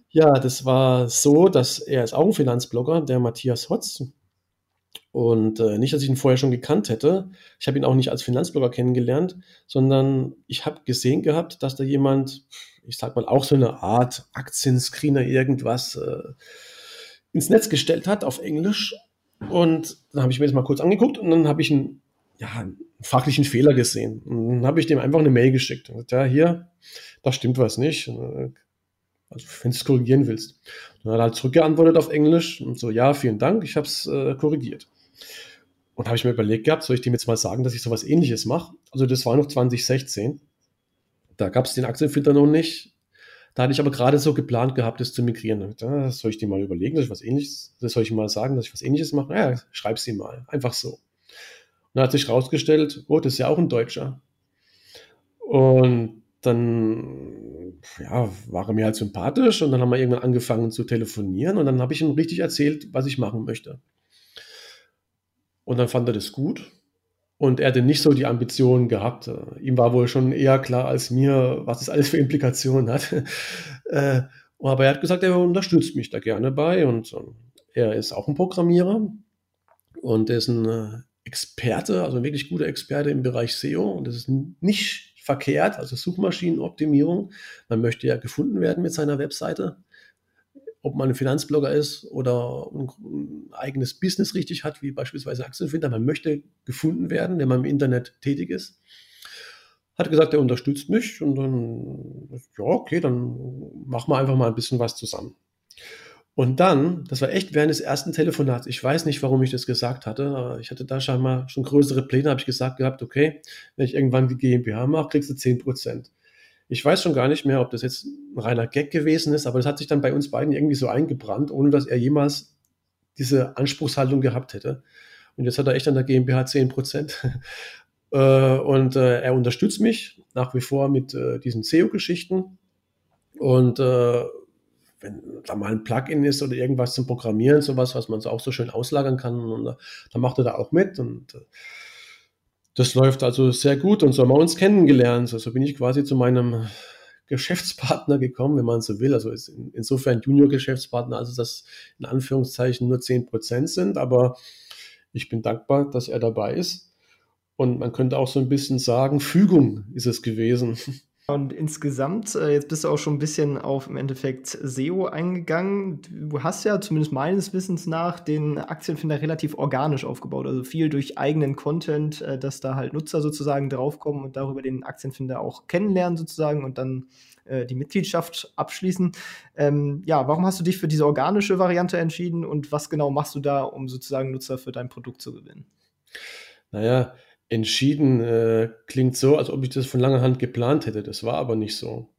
Ja, das war so, dass er ist auch ein Finanzblogger, der Matthias Hotz. Und äh, nicht, dass ich ihn vorher schon gekannt hätte. Ich habe ihn auch nicht als Finanzblogger kennengelernt, sondern ich habe gesehen gehabt, dass da jemand ich sag mal, auch so eine Art Aktienscreener irgendwas äh, ins Netz gestellt hat auf Englisch. Und dann habe ich mir das mal kurz angeguckt und dann habe ich einen, ja, fachlichen Fehler gesehen. Und dann habe ich dem einfach eine Mail geschickt. Und gesagt, ja, hier, da stimmt was nicht. Also, wenn du es korrigieren willst. Dann hat er halt zurückgeantwortet auf Englisch und so, ja, vielen Dank, ich habe es äh, korrigiert. Und habe ich mir überlegt gehabt, soll ich dem jetzt mal sagen, dass ich sowas ähnliches mache? Also das war noch 2016. Da gab es den Aktienfilter noch nicht. Da hatte ich aber gerade so geplant gehabt, das zu migrieren. Da soll ich dir mal überlegen, dass ich was ähnliches, das soll ich mal sagen, dass ich was ähnliches mache? Ja, schreib sie mal. Einfach so. Dann hat sich rausgestellt, oh, das ist ja auch ein Deutscher. Und dann ja, war er mir halt sympathisch und dann haben wir irgendwann angefangen zu telefonieren und dann habe ich ihm richtig erzählt, was ich machen möchte. Und dann fand er das gut und er hatte nicht so die Ambitionen gehabt. Ihm war wohl schon eher klar als mir, was das alles für Implikationen hat. Äh, aber er hat gesagt, er unterstützt mich da gerne bei und er ist auch ein Programmierer und ist ein äh, Experte, also ein wirklich guter Experte im Bereich SEO und das ist nicht verkehrt, also Suchmaschinenoptimierung. Man möchte ja gefunden werden mit seiner Webseite ob man ein Finanzblogger ist oder ein, eigenes Business richtig hat, wie beispielsweise Aktienfinder. Man möchte gefunden werden, wenn man im Internet tätig ist. Hat gesagt, er unterstützt mich und dann, ja, okay, dann machen wir einfach mal ein bisschen was zusammen. Und dann, das war echt während des ersten Telefonats, ich weiß nicht, warum ich das gesagt hatte, aber ich hatte da scheinbar schon größere Pläne, habe ich gesagt gehabt, okay, wenn ich irgendwann die GmbH mache, kriegst du 10 Prozent. Ich weiß schon gar nicht mehr, ob das jetzt ein reiner Gag gewesen ist, aber das hat sich dann bei uns beiden irgendwie so eingebrannt, ohne dass er jemals diese Anspruchshaltung gehabt hätte. Und jetzt hat er echt an der GmbH 10 Prozent. Äh, und äh, er unterstützt mich nach wie vor mit äh, diesen SEO-Geschichten. Und wenn da mal ein Plugin ist oder irgendwas zum Programmieren, sowas, was man so auch so schön auslagern kann, und, dann macht er da auch mit. Und das läuft also sehr gut und so haben wir uns kennengelernt. So also bin ich quasi zu meinem Geschäftspartner gekommen, wenn man so will. Also ist insofern Junior-Geschäftspartner, also dass in Anführungszeichen nur 10 Prozent sind. Aber ich bin dankbar, dass er dabei ist. Und man könnte auch so ein bisschen sagen, Fügung ist es gewesen. Und insgesamt, äh, jetzt bist du auch schon ein bisschen auf im Endeffekt SEO eingegangen. Du hast ja zumindest meines Wissens nach den Aktienfinder relativ organisch aufgebaut. Also viel durch eigenen Content, äh, dass da halt Nutzer sozusagen draufkommen und darüber den Aktienfinder auch kennenlernen sozusagen und dann äh, die Mitgliedschaft abschließen. Ähm, ja, warum hast du dich für diese organische Variante entschieden und was genau machst du da, um sozusagen Nutzer für dein Produkt zu gewinnen? Naja, entschieden äh, klingt so, als ob ich das von langer Hand geplant hätte. Das war aber nicht so.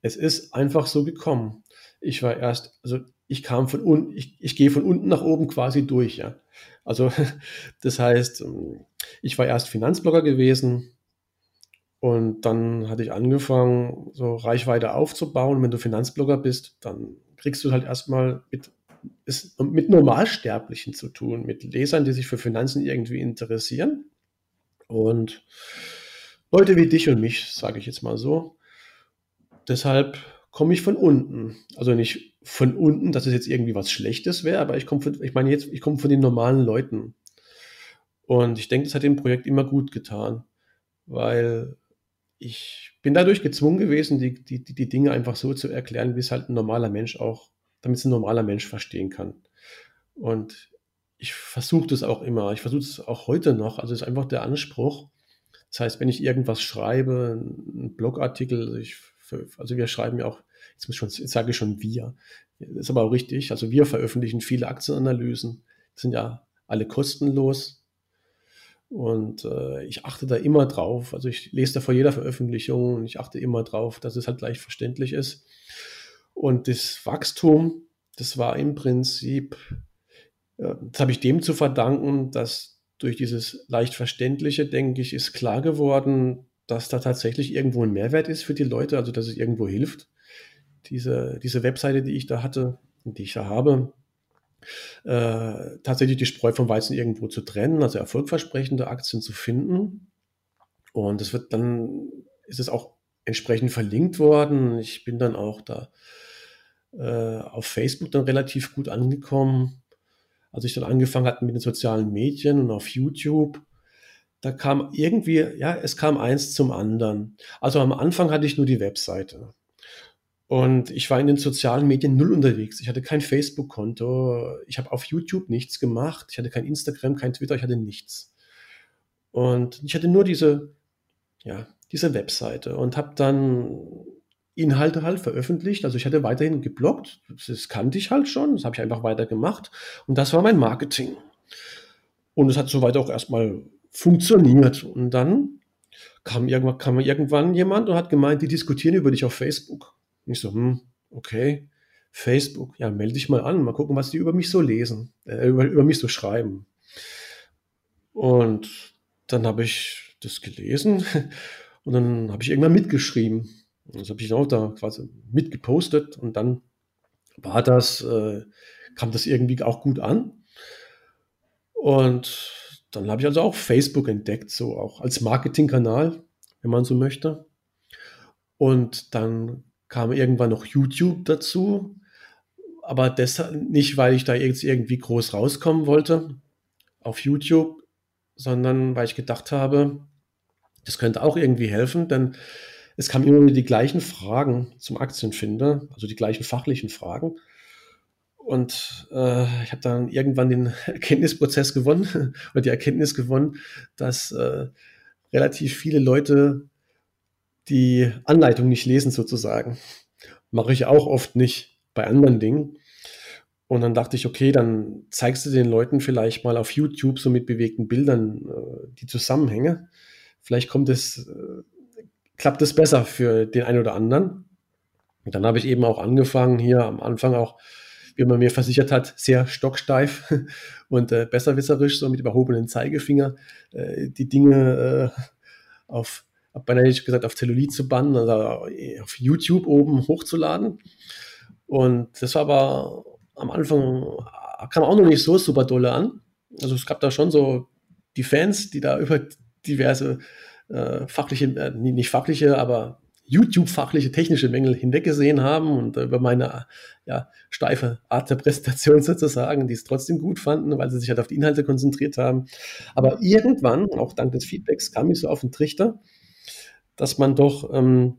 Es ist einfach so gekommen. Ich war erst, also ich kam von unten, ich, ich gehe von unten nach oben quasi durch, ja. Also das heißt, ähm, ich war erst Finanzblogger gewesen und dann hatte ich angefangen, so Reichweite aufzubauen. wenn du Finanzblogger bist, dann kriegst du halt erstmal mit, ist, mit Normalsterblichen zu tun, mit Lesern, die sich für Finanzen irgendwie interessieren. Und Leute wie dich und mich, sage ich jetzt mal so. Deshalb komme ich von unten. Also nicht von unten, dass es jetzt irgendwie was Schlechtes wäre, aber ich komme von, ich meine jetzt, ich komme von den normalen Leuten. Und ich denke, das hat dem Projekt immer gut getan, weil ich bin dadurch gezwungen gewesen, die, die, die Dinge einfach so zu erklären, wie es halt ein normaler Mensch auch, damit es ein normaler Mensch verstehen kann. Und ich versuche das auch immer. Ich versuche es auch heute noch. Also ist einfach der Anspruch. Das heißt, wenn ich irgendwas schreibe, einen Blogartikel, also, ich, also wir schreiben ja auch, jetzt, muss ich schon, jetzt sage ich schon wir, ist aber auch richtig. Also wir veröffentlichen viele Aktienanalysen, sind ja alle kostenlos. Und äh, ich achte da immer drauf. Also ich lese da vor jeder Veröffentlichung und ich achte immer drauf, dass es halt leicht verständlich ist. Und das Wachstum, das war im Prinzip das habe ich dem zu verdanken, dass durch dieses leicht verständliche, denke ich, ist klar geworden, dass da tatsächlich irgendwo ein Mehrwert ist für die Leute, also dass es irgendwo hilft. Diese, diese Webseite, die ich da hatte, die ich da habe, äh, tatsächlich die Spreu vom Weizen irgendwo zu trennen, also erfolgversprechende Aktien zu finden. Und es wird dann, ist es auch entsprechend verlinkt worden. Ich bin dann auch da äh, auf Facebook dann relativ gut angekommen als ich dann angefangen hatte mit den sozialen Medien und auf YouTube, da kam irgendwie, ja, es kam eins zum anderen. Also am Anfang hatte ich nur die Webseite. Und ich war in den sozialen Medien null unterwegs. Ich hatte kein Facebook-Konto. Ich habe auf YouTube nichts gemacht. Ich hatte kein Instagram, kein Twitter, ich hatte nichts. Und ich hatte nur diese, ja, diese Webseite und habe dann Inhalte halt veröffentlicht. Also ich hatte weiterhin geblockt, das kannte ich halt schon, das habe ich einfach weiter gemacht und das war mein Marketing. Und es hat soweit auch erstmal funktioniert. Und dann kam irgendwann, kam irgendwann jemand und hat gemeint, die diskutieren über dich auf Facebook. Und ich so, hm, okay, Facebook, ja, melde dich mal an, mal gucken, was die über mich so lesen, äh, über, über mich so schreiben. Und dann habe ich das gelesen und dann habe ich irgendwann mitgeschrieben. Das habe ich auch da quasi mitgepostet und dann war das, äh, kam das irgendwie auch gut an. Und dann habe ich also auch Facebook entdeckt, so auch als Marketingkanal, wenn man so möchte. Und dann kam irgendwann noch YouTube dazu, aber deshalb nicht, weil ich da jetzt irgendwie groß rauskommen wollte auf YouTube, sondern weil ich gedacht habe, das könnte auch irgendwie helfen, denn es kamen immer wieder die gleichen Fragen zum Aktienfinder, also die gleichen fachlichen Fragen. Und äh, ich habe dann irgendwann den Erkenntnisprozess gewonnen oder die Erkenntnis gewonnen, dass äh, relativ viele Leute die Anleitung nicht lesen sozusagen. Mache ich auch oft nicht bei anderen Dingen. Und dann dachte ich, okay, dann zeigst du den Leuten vielleicht mal auf YouTube so mit bewegten Bildern äh, die Zusammenhänge. Vielleicht kommt es äh, klappt es besser für den einen oder anderen. Und dann habe ich eben auch angefangen, hier am Anfang auch, wie man mir versichert hat, sehr stocksteif und äh, besserwisserisch, so mit überhobenen Zeigefinger, äh, die Dinge äh, auf, hab beinahe gesagt, auf Zellulit zu bannen, also äh, auf YouTube oben hochzuladen. Und das war aber am Anfang, kam auch noch nicht so super dolle an. Also es gab da schon so die Fans, die da über diverse äh, fachliche, äh, nicht fachliche, aber YouTube-fachliche, technische Mängel hinweggesehen haben und über meine ja, steife Art der Präsentation sozusagen, die es trotzdem gut fanden, weil sie sich halt auf die Inhalte konzentriert haben. Aber irgendwann, auch dank des Feedbacks, kam ich so auf den Trichter, dass man doch ähm,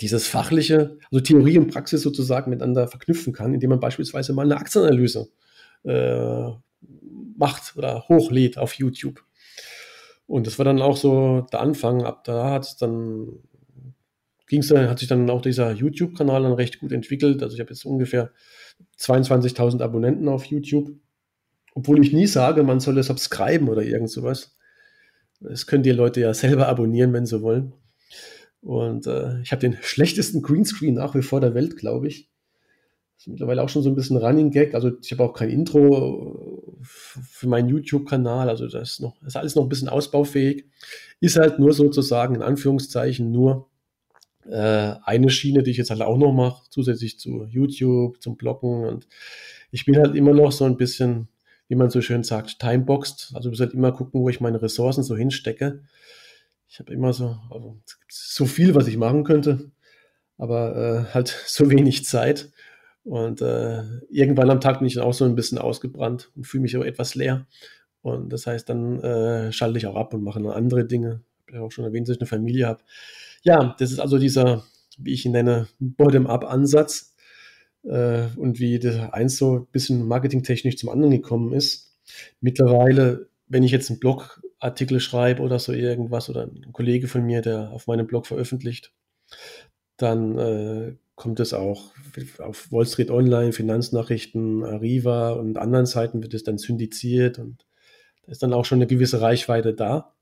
dieses fachliche, also Theorie und Praxis sozusagen miteinander verknüpfen kann, indem man beispielsweise mal eine Aktienanalyse äh, macht oder hochlädt auf YouTube. Und das war dann auch so der Anfang. Ab da hat es dann ging's dann, hat sich dann auch dieser YouTube-Kanal dann recht gut entwickelt. Also ich habe jetzt ungefähr 22.000 Abonnenten auf YouTube. Obwohl ich nie sage, man solle subscriben oder irgend sowas. Das können die Leute ja selber abonnieren, wenn sie wollen. Und äh, ich habe den schlechtesten Greenscreen nach wie vor der Welt, glaube ich. Das ist mittlerweile auch schon so ein bisschen Running Gag. Also ich habe auch kein Intro für meinen YouTube-Kanal. Also das ist, noch, ist alles noch ein bisschen ausbaufähig. Ist halt nur sozusagen in Anführungszeichen nur äh, eine Schiene, die ich jetzt halt auch noch mache, zusätzlich zu YouTube, zum Bloggen. Und ich bin halt immer noch so ein bisschen, wie man so schön sagt, timeboxed. Also muss halt immer gucken, wo ich meine Ressourcen so hinstecke. Ich habe immer so, also so viel, was ich machen könnte, aber äh, halt so wenig Zeit. Und äh, irgendwann am Tag bin ich dann auch so ein bisschen ausgebrannt und fühle mich aber etwas leer. Und das heißt, dann äh, schalte ich auch ab und mache noch andere Dinge. Ich habe ja auch schon erwähnt, dass ich eine Familie habe. Ja, das ist also dieser, wie ich ihn nenne, Bottom-up-Ansatz äh, und wie der eins so ein bisschen marketingtechnisch zum anderen gekommen ist. Mittlerweile, wenn ich jetzt einen Blogartikel schreibe oder so irgendwas oder ein Kollege von mir, der auf meinem Blog veröffentlicht, dann äh, kommt es auch auf Wall Street Online, Finanznachrichten, Arriva und anderen Seiten wird es dann syndiziert und da ist dann auch schon eine gewisse Reichweite da.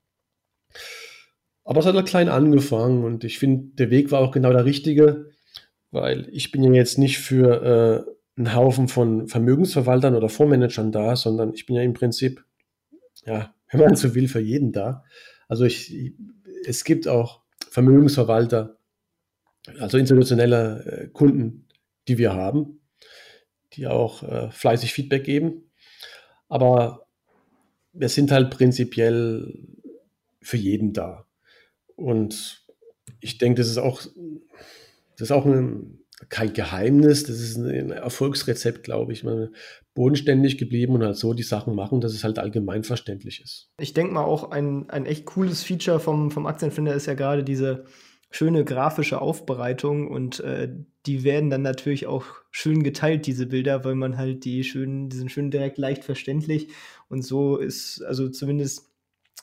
Aber es hat halt klein angefangen und ich finde, der Weg war auch genau der richtige, weil ich bin ja jetzt nicht für äh, einen Haufen von Vermögensverwaltern oder Fondsmanagern da, sondern ich bin ja im Prinzip, ja, wenn man so will, für jeden da. Also ich, es gibt auch Vermögensverwalter, also institutionelle äh, Kunden, die wir haben, die auch äh, fleißig Feedback geben. Aber wir sind halt prinzipiell für jeden da. Und ich denke, das ist auch, das ist auch ein, kein Geheimnis, das ist ein Erfolgsrezept, glaube ich. Man bodenständig geblieben und halt so die Sachen machen, dass es halt allgemein verständlich ist. Ich denke mal auch ein, ein echt cooles Feature vom, vom Aktienfinder ist ja gerade diese schöne grafische Aufbereitung und äh, die werden dann natürlich auch schön geteilt, diese Bilder, weil man halt die schönen, die sind schön direkt leicht verständlich und so ist, also zumindest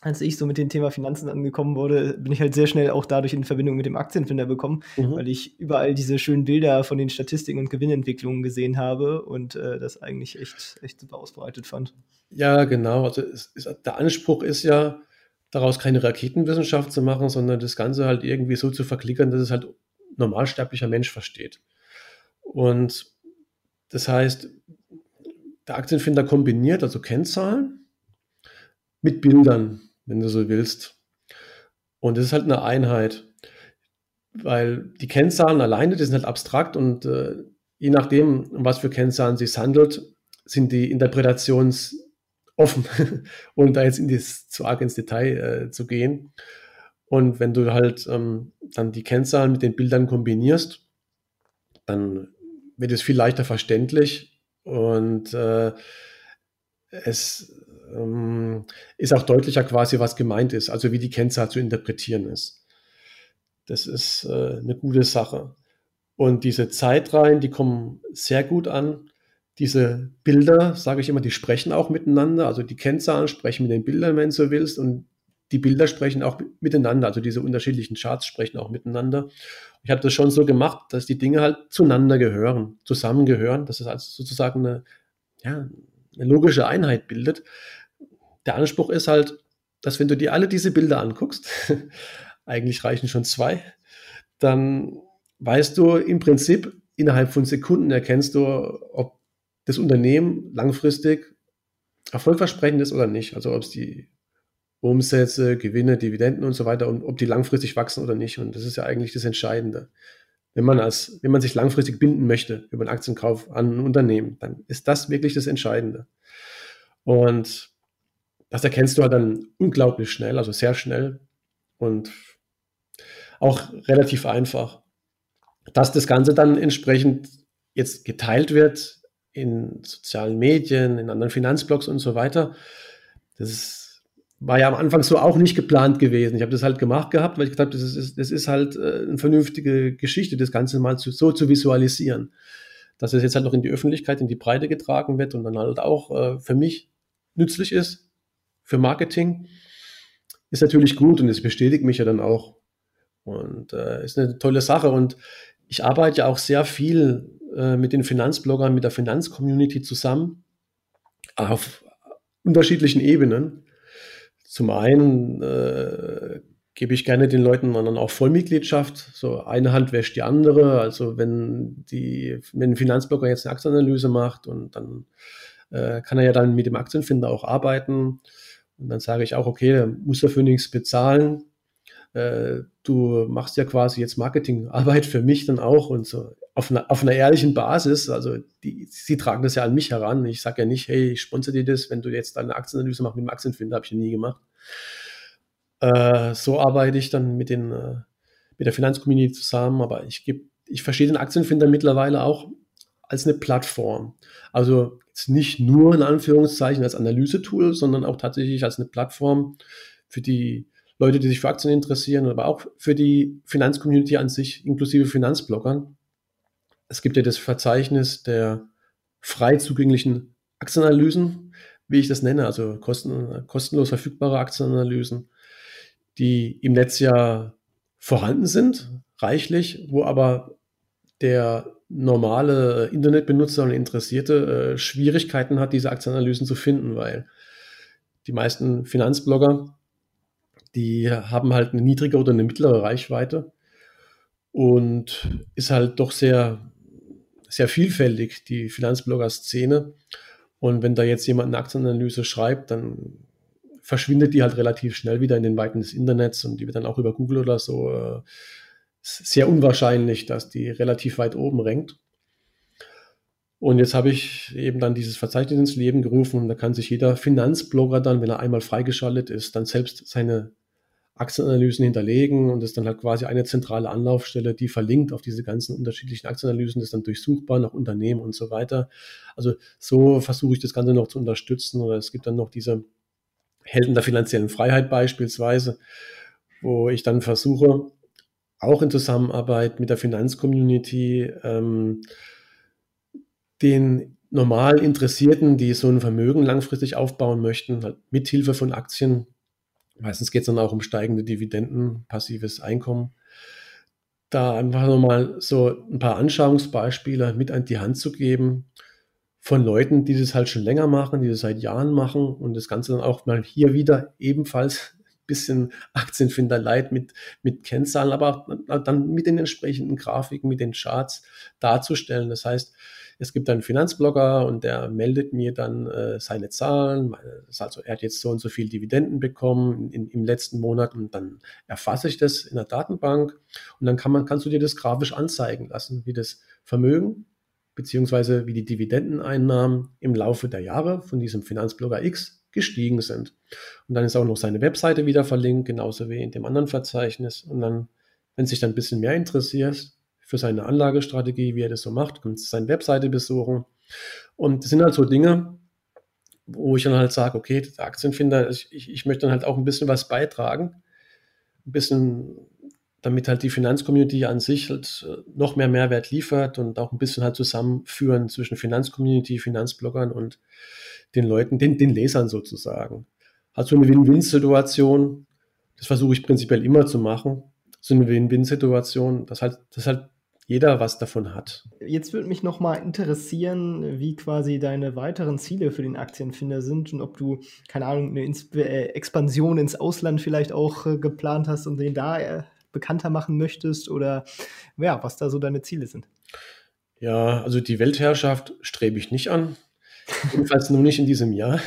als ich so mit dem Thema Finanzen angekommen wurde, bin ich halt sehr schnell auch dadurch in Verbindung mit dem Aktienfinder bekommen, mhm. weil ich überall diese schönen Bilder von den Statistiken und Gewinnentwicklungen gesehen habe und äh, das eigentlich echt, echt super ausbreitet fand. Ja, genau. Also ist, der Anspruch ist ja, daraus keine Raketenwissenschaft zu machen, sondern das Ganze halt irgendwie so zu verklickern, dass es halt normalsterblicher Mensch versteht. Und das heißt, der Aktienfinder kombiniert also Kennzahlen mit Bildern wenn du so willst. Und es ist halt eine Einheit, weil die Kennzahlen alleine, die sind halt abstrakt und äh, je nachdem, um was für Kennzahlen es sich handelt, sind die Interpretations offen, ohne da jetzt in das, zu arg ins Detail äh, zu gehen. Und wenn du halt ähm, dann die Kennzahlen mit den Bildern kombinierst, dann wird es viel leichter verständlich und äh, es ähm, ist auch deutlicher quasi, was gemeint ist, also wie die Kennzahl zu interpretieren ist. Das ist äh, eine gute Sache. Und diese Zeitreihen, die kommen sehr gut an. Diese Bilder, sage ich immer, die sprechen auch miteinander. Also die Kennzahlen sprechen mit den Bildern, wenn du so willst. Und die Bilder sprechen auch miteinander. Also diese unterschiedlichen Charts sprechen auch miteinander. Ich habe das schon so gemacht, dass die Dinge halt zueinander gehören, zusammengehören. Das ist also sozusagen eine, ja, eine logische Einheit bildet. Der Anspruch ist halt, dass wenn du dir alle diese Bilder anguckst, eigentlich reichen schon zwei, dann weißt du im Prinzip innerhalb von Sekunden erkennst du, ob das Unternehmen langfristig erfolgversprechend ist oder nicht. Also ob es die Umsätze, Gewinne, Dividenden und so weiter und ob die langfristig wachsen oder nicht. Und das ist ja eigentlich das Entscheidende. Wenn man als, wenn man sich langfristig binden möchte über einen Aktienkauf an ein Unternehmen, dann ist das wirklich das Entscheidende. Und das erkennst du halt dann unglaublich schnell, also sehr schnell. Und auch relativ einfach. Dass das Ganze dann entsprechend jetzt geteilt wird in sozialen Medien, in anderen Finanzblogs und so weiter, das war ja am Anfang so auch nicht geplant gewesen. Ich habe das halt gemacht gehabt, weil ich gedacht habe, das ist, das ist halt äh, eine vernünftige Geschichte, das Ganze mal zu, so zu visualisieren. Dass es jetzt halt noch in die Öffentlichkeit, in die Breite getragen wird und dann halt auch äh, für mich nützlich ist, für Marketing, ist natürlich gut und es bestätigt mich ja dann auch. Und äh, ist eine tolle Sache. Und ich arbeite ja auch sehr viel äh, mit den Finanzbloggern, mit der Finanzcommunity zusammen auf unterschiedlichen Ebenen. Zum einen äh, gebe ich gerne den Leuten dann auch Vollmitgliedschaft. So eine Hand wäscht die andere. Also wenn die, wenn ein Finanzblogger jetzt eine Aktienanalyse macht und dann äh, kann er ja dann mit dem Aktienfinder auch arbeiten. Und dann sage ich auch, okay, dann muss dafür nichts bezahlen. Äh, du machst ja quasi jetzt Marketingarbeit für mich dann auch und so auf einer, auf einer ehrlichen Basis. Also die, sie tragen das ja an mich heran. Ich sage ja nicht, hey, ich sponsere dir das, wenn du jetzt eine Aktienanalyse machst mit dem Aktienfinder, habe ich nie gemacht. Äh, so arbeite ich dann mit, den, äh, mit der Finanzcommunity zusammen, aber ich, ich verstehe den Aktienfinder mittlerweile auch als eine Plattform. Also nicht nur in Anführungszeichen als Analysetool, sondern auch tatsächlich als eine Plattform für die Leute, die sich für Aktien interessieren, aber auch für die Finanzcommunity an sich, inklusive Finanzbloggern. Es gibt ja das Verzeichnis der frei zugänglichen Aktienanalysen, wie ich das nenne, also kosten, kostenlos verfügbare Aktienanalysen, die im Netz ja vorhanden sind, reichlich, wo aber der normale Internetbenutzer und Interessierte äh, Schwierigkeiten hat, diese Aktienanalysen zu finden, weil die meisten Finanzblogger die haben halt eine niedrige oder eine mittlere Reichweite und ist halt doch sehr, sehr vielfältig, die Finanzblogger-Szene. Und wenn da jetzt jemand eine Aktienanalyse schreibt, dann verschwindet die halt relativ schnell wieder in den Weiten des Internets und die wird dann auch über Google oder so äh, sehr unwahrscheinlich, dass die relativ weit oben rankt. Und jetzt habe ich eben dann dieses Verzeichnis ins Leben gerufen und da kann sich jeder Finanzblogger dann, wenn er einmal freigeschaltet ist, dann selbst seine Aktienanalysen hinterlegen und ist dann halt quasi eine zentrale Anlaufstelle, die verlinkt auf diese ganzen unterschiedlichen Aktienanalysen, ist dann durchsuchbar nach Unternehmen und so weiter. Also so versuche ich das Ganze noch zu unterstützen oder es gibt dann noch diese Helden der finanziellen Freiheit beispielsweise, wo ich dann versuche, auch in Zusammenarbeit mit der Finanzcommunity ähm, den normal Interessierten, die so ein Vermögen langfristig aufbauen möchten, halt mithilfe von Aktien Meistens geht es dann auch um steigende Dividenden, passives Einkommen. Da einfach nochmal so ein paar Anschauungsbeispiele mit an die Hand zu geben von Leuten, die das halt schon länger machen, die das seit Jahren machen und das Ganze dann auch mal hier wieder ebenfalls ein bisschen Aktienfinderleid mit, mit Kennzahlen, aber dann mit den entsprechenden Grafiken, mit den Charts darzustellen. Das heißt, es gibt einen Finanzblogger und der meldet mir dann äh, seine Zahlen. Also er hat jetzt so und so viel Dividenden bekommen in, im letzten Monat und dann erfasse ich das in der Datenbank und dann kann man, kannst du dir das grafisch anzeigen lassen, wie das Vermögen beziehungsweise wie die Dividendeneinnahmen im Laufe der Jahre von diesem Finanzblogger X gestiegen sind. Und dann ist auch noch seine Webseite wieder verlinkt, genauso wie in dem anderen Verzeichnis. Und dann, wenn sich dann ein bisschen mehr interessiert, für seine Anlagestrategie, wie er das so macht, kannst seine Webseite besuchen. Und das sind halt so Dinge, wo ich dann halt sage, okay, der Aktienfinder, ich, ich möchte dann halt auch ein bisschen was beitragen, ein bisschen, damit halt die Finanzcommunity an sich halt äh, noch mehr Mehrwert liefert und auch ein bisschen halt zusammenführen zwischen Finanzcommunity, Finanzbloggern und den Leuten, den, den Lesern sozusagen. Hat so eine Win-Win-Situation. Das versuche ich prinzipiell immer zu machen. So eine Win-Win-Situation, dass halt, dass halt jeder was davon hat. Jetzt würde mich noch mal interessieren, wie quasi deine weiteren Ziele für den Aktienfinder sind und ob du, keine Ahnung, eine Insp äh, Expansion ins Ausland vielleicht auch äh, geplant hast und den da äh, bekannter machen möchtest oder ja, was da so deine Ziele sind. Ja, also die Weltherrschaft strebe ich nicht an. Jedenfalls nur nicht in diesem Jahr.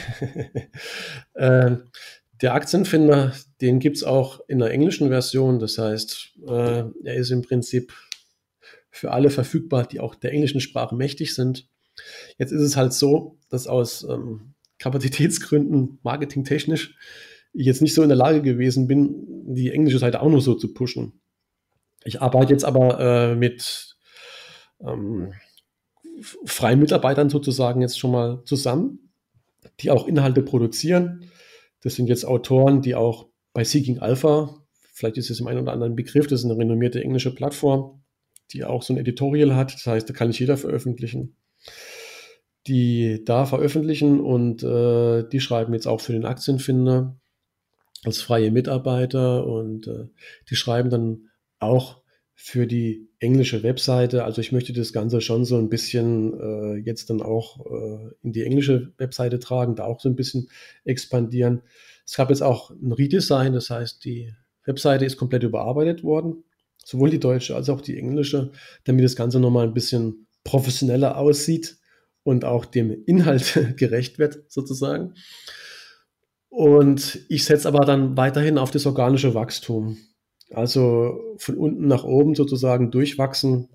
äh, der Aktienfinder, den gibt es auch in der englischen Version. Das heißt, äh, er ist im Prinzip für alle verfügbar, die auch der englischen Sprache mächtig sind. Jetzt ist es halt so, dass aus ähm, Kapazitätsgründen, marketingtechnisch, ich jetzt nicht so in der Lage gewesen bin, die englische Seite auch noch so zu pushen. Ich arbeite jetzt aber äh, mit ähm, freien Mitarbeitern sozusagen jetzt schon mal zusammen, die auch Inhalte produzieren. Das sind jetzt Autoren, die auch bei Seeking Alpha, vielleicht ist es im einen oder anderen Begriff, das ist eine renommierte englische Plattform, die auch so ein Editorial hat. Das heißt, da kann nicht jeder veröffentlichen. Die da veröffentlichen und äh, die schreiben jetzt auch für den Aktienfinder als freie Mitarbeiter und äh, die schreiben dann auch für die englische Webseite. Also ich möchte das Ganze schon so ein bisschen äh, jetzt dann auch äh, in die englische Webseite tragen, da auch so ein bisschen expandieren. Es gab jetzt auch ein Redesign, das heißt, die Webseite ist komplett überarbeitet worden, sowohl die deutsche als auch die englische, damit das Ganze nochmal ein bisschen professioneller aussieht und auch dem Inhalt gerecht wird, sozusagen. Und ich setze aber dann weiterhin auf das organische Wachstum. Also von unten nach oben sozusagen durchwachsen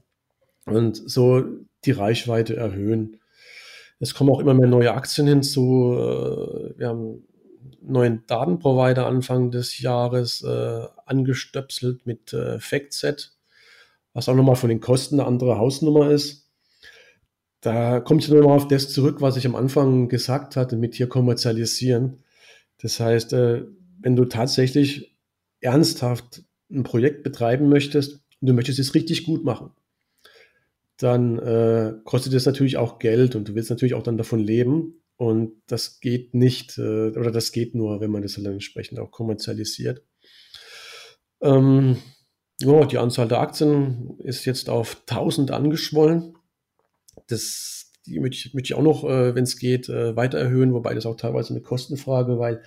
und so die Reichweite erhöhen. Es kommen auch immer mehr neue Aktien hinzu. Äh, wir haben neuen Datenprovider Anfang des Jahres äh, angestöpselt mit äh, FactSet, was auch nochmal von den Kosten eine andere Hausnummer ist. Da kommt es nochmal auf das zurück, was ich am Anfang gesagt hatte, mit hier kommerzialisieren. Das heißt, äh, wenn du tatsächlich ernsthaft ein Projekt betreiben möchtest und du möchtest es richtig gut machen, dann äh, kostet es natürlich auch Geld und du willst natürlich auch dann davon leben. Und das geht nicht, äh, oder das geht nur, wenn man das dann entsprechend auch kommerzialisiert. Ähm, ja, die Anzahl der Aktien ist jetzt auf 1000 angeschwollen. Das die möchte ich, möchte ich auch noch, äh, wenn es geht, äh, weiter erhöhen, wobei das auch teilweise eine Kostenfrage, weil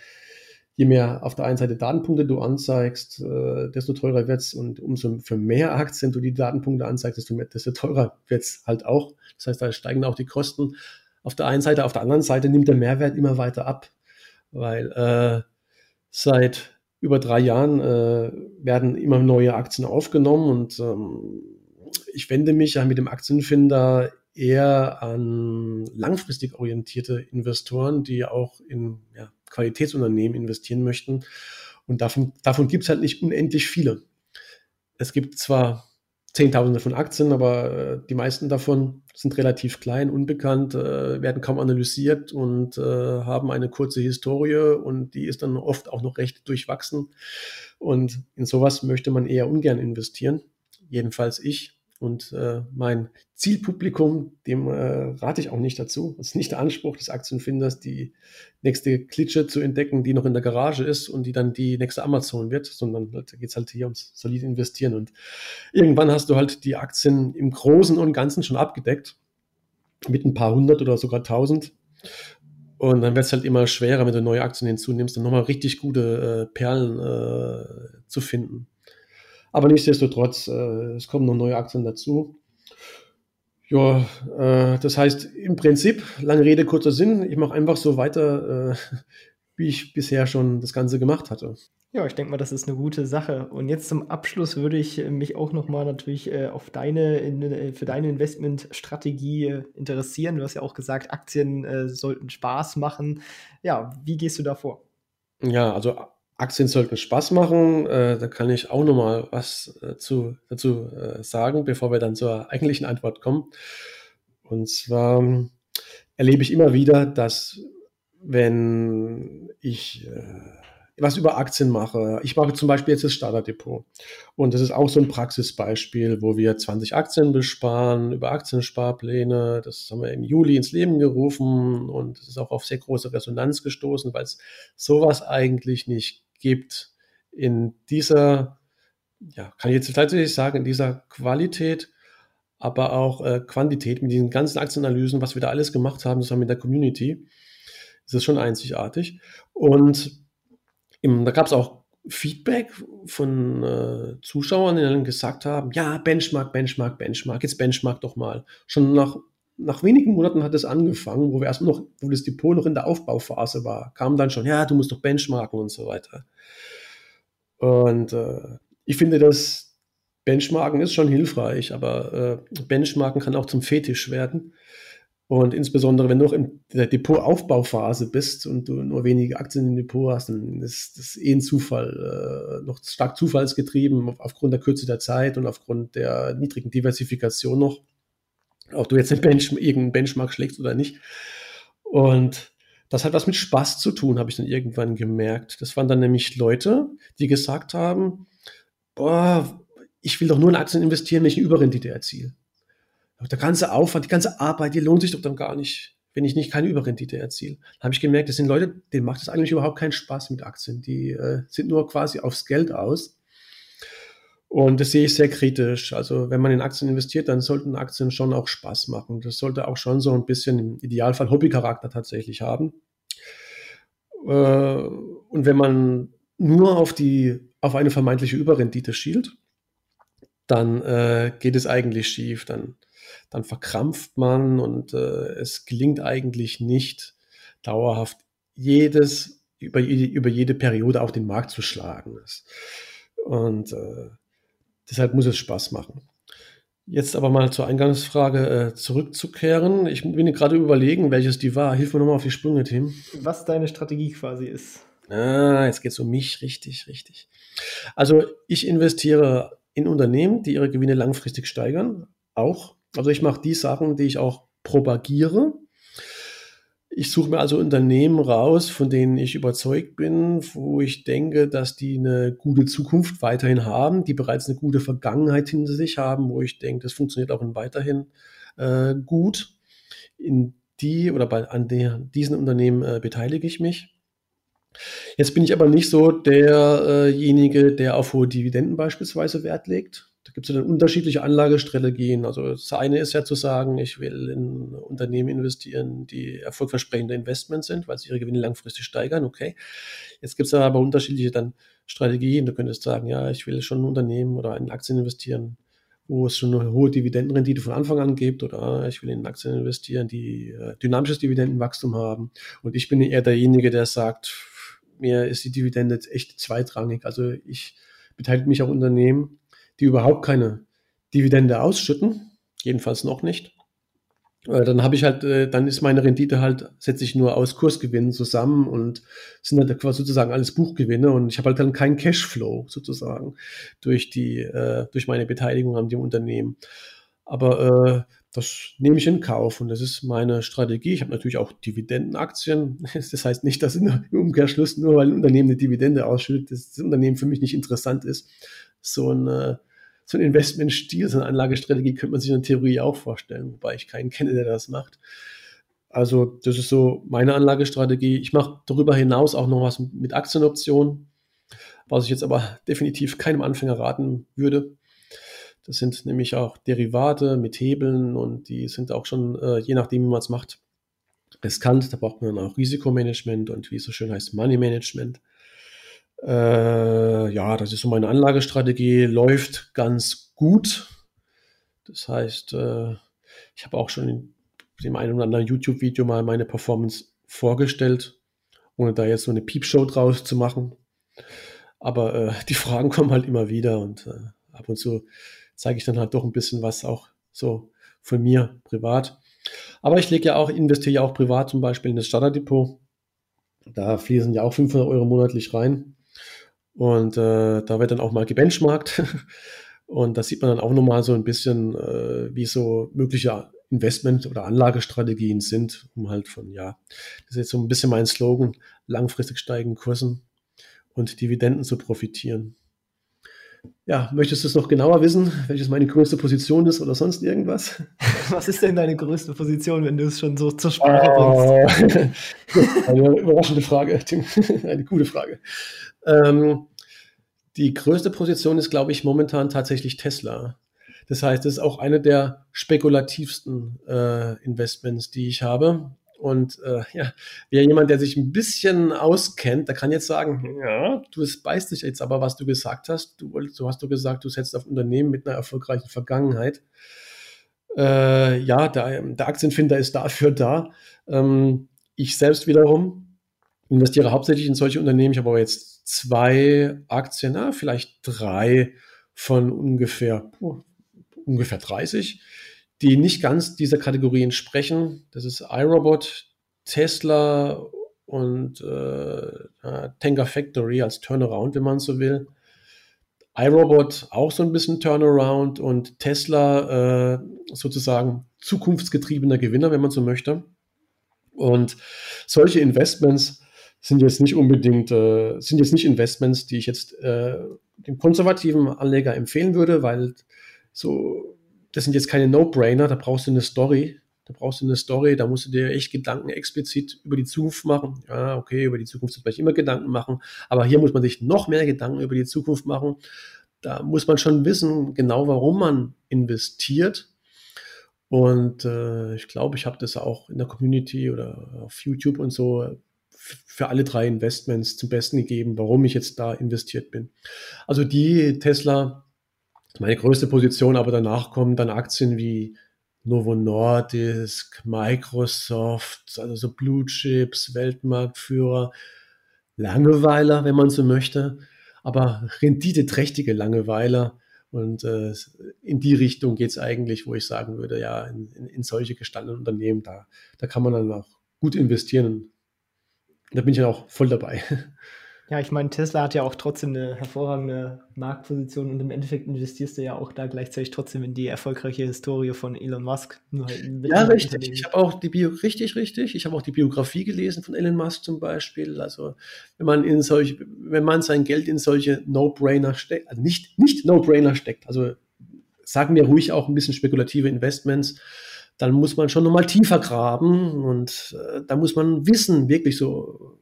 je mehr auf der einen Seite Datenpunkte du anzeigst, äh, desto teurer wird es und umso für mehr Aktien du die Datenpunkte anzeigst, desto, mehr, desto teurer wird es halt auch. Das heißt, da steigen auch die Kosten auf der einen Seite, auf der anderen Seite nimmt der Mehrwert immer weiter ab, weil äh, seit über drei Jahren äh, werden immer neue Aktien aufgenommen und ähm, ich wende mich ja mit dem Aktienfinder eher an langfristig orientierte Investoren, die auch in ja, Qualitätsunternehmen investieren möchten. Und davon, davon gibt es halt nicht unendlich viele. Es gibt zwar Zehntausende von Aktien, aber äh, die meisten davon sind relativ klein, unbekannt, äh, werden kaum analysiert und äh, haben eine kurze Historie und die ist dann oft auch noch recht durchwachsen. Und in sowas möchte man eher ungern investieren. Jedenfalls ich. Und äh, mein Zielpublikum, dem äh, rate ich auch nicht dazu. Das ist nicht der Anspruch des Aktienfinders, die nächste Klitsche zu entdecken, die noch in der Garage ist und die dann die nächste Amazon wird, sondern da geht es halt hier ums solide investieren. Und irgendwann hast du halt die Aktien im Großen und Ganzen schon abgedeckt, mit ein paar hundert oder sogar tausend. Und dann wird es halt immer schwerer, wenn du neue Aktien hinzunimmst, dann nochmal richtig gute äh, Perlen äh, zu finden. Aber nichtsdestotrotz, äh, es kommen noch neue Aktien dazu. Ja, äh, das heißt im Prinzip, lange Rede, kurzer Sinn, ich mache einfach so weiter, äh, wie ich bisher schon das Ganze gemacht hatte. Ja, ich denke mal, das ist eine gute Sache. Und jetzt zum Abschluss würde ich mich auch nochmal natürlich äh, auf deine, in, äh, für deine Investmentstrategie äh, interessieren. Du hast ja auch gesagt, Aktien äh, sollten Spaß machen. Ja, wie gehst du da vor? Ja, also Aktien sollten Spaß machen. Äh, da kann ich auch noch mal was äh, zu, dazu äh, sagen, bevor wir dann zur eigentlichen Antwort kommen. Und zwar ähm, erlebe ich immer wieder, dass wenn ich äh, was über Aktien mache. Ich mache zum Beispiel jetzt das Starterdepot. Und das ist auch so ein Praxisbeispiel, wo wir 20 Aktien besparen, über Aktiensparpläne. Das haben wir im Juli ins Leben gerufen und es ist auch auf sehr große Resonanz gestoßen, weil es sowas eigentlich nicht gibt in dieser, ja, kann ich jetzt tatsächlich sagen, in dieser Qualität, aber auch äh, Quantität mit diesen ganzen Aktienanalysen, was wir da alles gemacht haben, zusammen mit der Community. Das ist schon einzigartig. Und im, da gab es auch Feedback von äh, Zuschauern, die dann gesagt haben, ja, Benchmark, Benchmark, Benchmark, jetzt Benchmark doch mal. Schon nach, nach wenigen Monaten hat es angefangen, wo wir erstmal noch, wo das Depot noch in der Aufbauphase war, kam dann schon, ja, du musst doch benchmarken und so weiter. Und äh, ich finde, das Benchmarken ist schon hilfreich, aber äh, Benchmarken kann auch zum Fetisch werden. Und insbesondere, wenn du noch in der Depotaufbauphase bist und du nur wenige Aktien im Depot hast, dann ist das eh ein Zufall, äh, noch stark zufallsgetrieben aufgrund der Kürze der Zeit und aufgrund der niedrigen Diversifikation noch. Ob du jetzt einen Bench, irgendeinen Benchmark schlägst oder nicht. Und das hat was mit Spaß zu tun, habe ich dann irgendwann gemerkt. Das waren dann nämlich Leute, die gesagt haben, boah, ich will doch nur in Aktien investieren, wenn ich eine Überrendite erziele. Der ganze Aufwand, die ganze Arbeit, die lohnt sich doch dann gar nicht, wenn ich nicht keine Überrendite erziele. Da habe ich gemerkt, das sind Leute, denen macht es eigentlich überhaupt keinen Spaß mit Aktien. Die äh, sind nur quasi aufs Geld aus. Und das sehe ich sehr kritisch. Also wenn man in Aktien investiert, dann sollten Aktien schon auch Spaß machen. Das sollte auch schon so ein bisschen im Idealfall Hobbycharakter tatsächlich haben. Äh, und wenn man nur auf die, auf eine vermeintliche Überrendite schielt, dann äh, geht es eigentlich schief. Dann, dann verkrampft man und äh, es gelingt eigentlich nicht, dauerhaft jedes, über, über jede Periode auch den Markt zu schlagen. Und äh, deshalb muss es Spaß machen. Jetzt aber mal zur Eingangsfrage äh, zurückzukehren. Ich bin gerade überlegen, welches die war. Hilf mir nochmal auf die Sprünge, Tim. Was deine Strategie quasi ist. Ah, jetzt geht es um mich. Richtig, richtig. Also ich investiere in Unternehmen, die ihre Gewinne langfristig steigern. Auch. Also ich mache die Sachen, die ich auch propagiere. Ich suche mir also Unternehmen raus, von denen ich überzeugt bin, wo ich denke, dass die eine gute Zukunft weiterhin haben, die bereits eine gute Vergangenheit hinter sich haben, wo ich denke, das funktioniert auch weiterhin äh, gut. In die oder bei, an der, diesen Unternehmen äh, beteilige ich mich. Jetzt bin ich aber nicht so derjenige, der auf hohe Dividenden beispielsweise Wert legt. Da gibt es dann unterschiedliche Anlagestrategien. Also das eine ist ja zu sagen, ich will in Unternehmen investieren, die erfolgversprechende Investments sind, weil sie ihre Gewinne langfristig steigern. Okay. Jetzt gibt es aber unterschiedliche dann Strategien. Du könntest sagen, ja, ich will schon ein Unternehmen oder in Aktien investieren, wo es schon eine hohe Dividendenrendite von Anfang an gibt oder ich will in Aktien investieren, die äh, dynamisches Dividendenwachstum haben. Und ich bin eher derjenige, der sagt, mir ist die Dividende echt zweitrangig. Also ich beteilige mich auch Unternehmen, die überhaupt keine Dividende ausschütten, jedenfalls noch nicht. Dann habe ich halt, äh, dann ist meine Rendite halt, setze ich nur aus Kursgewinnen zusammen und sind halt quasi sozusagen alles Buchgewinne und ich habe halt dann keinen Cashflow sozusagen durch die, äh, durch meine Beteiligung an dem Unternehmen. Aber äh, das nehme ich in Kauf und das ist meine Strategie. Ich habe natürlich auch Dividendenaktien. Das heißt nicht, dass im Umkehrschluss nur weil ein Unternehmen eine Dividende ausschüttet, dass das Unternehmen für mich nicht interessant ist. So ein, so ein Investmentstil, so eine Anlagestrategie könnte man sich in der Theorie auch vorstellen, wobei ich keinen kenne, der das macht. Also das ist so meine Anlagestrategie. Ich mache darüber hinaus auch noch was mit Aktienoptionen, was ich jetzt aber definitiv keinem Anfänger raten würde. Das sind nämlich auch Derivate mit Hebeln und die sind auch schon, äh, je nachdem, wie man es macht, riskant. Da braucht man auch Risikomanagement und wie es so schön heißt, Money Management. Äh, ja, das ist so meine Anlagestrategie, läuft ganz gut. Das heißt, äh, ich habe auch schon in dem einen oder anderen YouTube-Video mal meine Performance vorgestellt, ohne da jetzt so eine Piepshow draus zu machen. Aber äh, die Fragen kommen halt immer wieder und äh, ab und zu zeige ich dann halt doch ein bisschen was auch so von mir privat. Aber ich lege ja auch, investiere ja auch privat zum Beispiel in das Starterdepot. Da fließen ja auch 500 Euro monatlich rein. Und äh, da wird dann auch mal gebenchmarkt. Und da sieht man dann auch nochmal so ein bisschen, äh, wie so mögliche Investment- oder Anlagestrategien sind, um halt von, ja, das ist jetzt so ein bisschen mein Slogan, langfristig steigenden Kursen und Dividenden zu profitieren. Ja, möchtest du es noch genauer wissen, welches meine größte Position ist oder sonst irgendwas? Was ist denn deine größte Position, wenn du es schon so zur Sprache bringst? Uh, eine überraschende Frage, Tim. Eine gute Frage. Ähm, die größte Position ist, glaube ich, momentan tatsächlich Tesla. Das heißt, es ist auch eine der spekulativsten äh, Investments, die ich habe. Und äh, ja, wer jemand, der sich ein bisschen auskennt, der kann jetzt sagen, ja, du beißt dich jetzt aber, was du gesagt hast. Du, du hast du gesagt, du setzt auf Unternehmen mit einer erfolgreichen Vergangenheit. Äh, ja, der, der, Aktienfinder ist dafür da. Ähm, ich selbst wiederum investiere hauptsächlich in solche Unternehmen. Ich habe aber jetzt zwei Aktien, na, vielleicht drei von ungefähr, oh, ungefähr 30 die nicht ganz dieser Kategorie entsprechen. Das ist iRobot, Tesla und äh, Tenga Factory als Turnaround, wenn man so will iRobot auch so ein bisschen Turnaround und Tesla äh, sozusagen zukunftsgetriebener Gewinner, wenn man so möchte. Und solche Investments sind jetzt nicht unbedingt, äh, sind jetzt nicht Investments, die ich jetzt äh, dem konservativen Anleger empfehlen würde, weil so, das sind jetzt keine No-Brainer, da brauchst du eine Story, da brauchst du eine Story, da musst du dir echt Gedanken explizit über die Zukunft machen. Ja, okay, über die Zukunft vielleicht immer Gedanken machen, aber hier muss man sich noch mehr Gedanken über die Zukunft machen. Da muss man schon wissen, genau warum man investiert. Und äh, ich glaube, ich habe das auch in der Community oder auf YouTube und so für alle drei Investments zum Besten gegeben, warum ich jetzt da investiert bin. Also die Tesla, meine größte Position, aber danach kommen dann Aktien wie Novo Nordisk, Microsoft, also so Blue Chips, Weltmarktführer, Langeweiler, wenn man so möchte, aber renditeträchtige Langeweiler. Und äh, in die Richtung geht es eigentlich, wo ich sagen würde, ja, in, in, solche gestandenen Unternehmen, da, da kann man dann auch gut investieren. Da bin ich ja auch voll dabei. Ja, ich meine, Tesla hat ja auch trotzdem eine hervorragende Marktposition und im Endeffekt investierst du ja auch da gleichzeitig trotzdem in die erfolgreiche Historie von Elon Musk. Halt ja, richtig. Ich habe auch die Bio richtig, richtig. Ich habe auch die Biografie gelesen von Elon Musk zum Beispiel. Also wenn man in solche, wenn man sein Geld in solche No-Brainer steckt, also nicht, nicht No-Brainer steckt, also sagen wir ruhig auch ein bisschen spekulative Investments, dann muss man schon nochmal tiefer graben und äh, da muss man wissen, wirklich so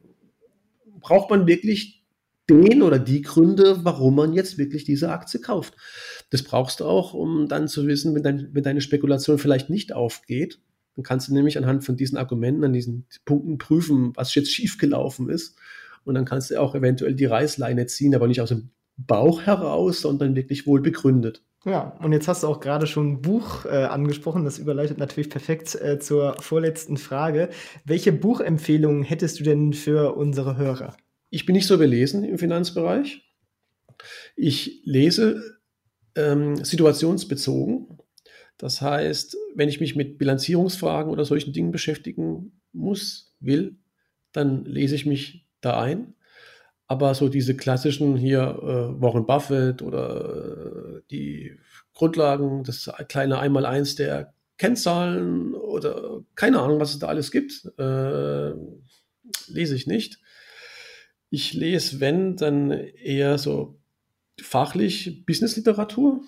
braucht man wirklich den oder die Gründe, warum man jetzt wirklich diese Aktie kauft. Das brauchst du auch, um dann zu wissen, wenn, dein, wenn deine Spekulation vielleicht nicht aufgeht. Dann kannst du nämlich anhand von diesen Argumenten, an diesen Punkten prüfen, was jetzt schiefgelaufen ist. Und dann kannst du auch eventuell die Reißleine ziehen, aber nicht aus dem Bauch heraus, sondern wirklich wohl begründet. Ja, und jetzt hast du auch gerade schon ein Buch äh, angesprochen. Das überleitet natürlich perfekt äh, zur vorletzten Frage. Welche Buchempfehlungen hättest du denn für unsere Hörer? Ich bin nicht so belesen im Finanzbereich. Ich lese ähm, situationsbezogen. Das heißt, wenn ich mich mit Bilanzierungsfragen oder solchen Dingen beschäftigen muss, will, dann lese ich mich da ein. Aber so diese klassischen hier äh, Warren Buffett oder äh, die Grundlagen, das kleine Einmaleins der Kennzahlen oder keine Ahnung, was es da alles gibt, äh, lese ich nicht. Ich lese, wenn, dann eher so fachlich Business-Literatur.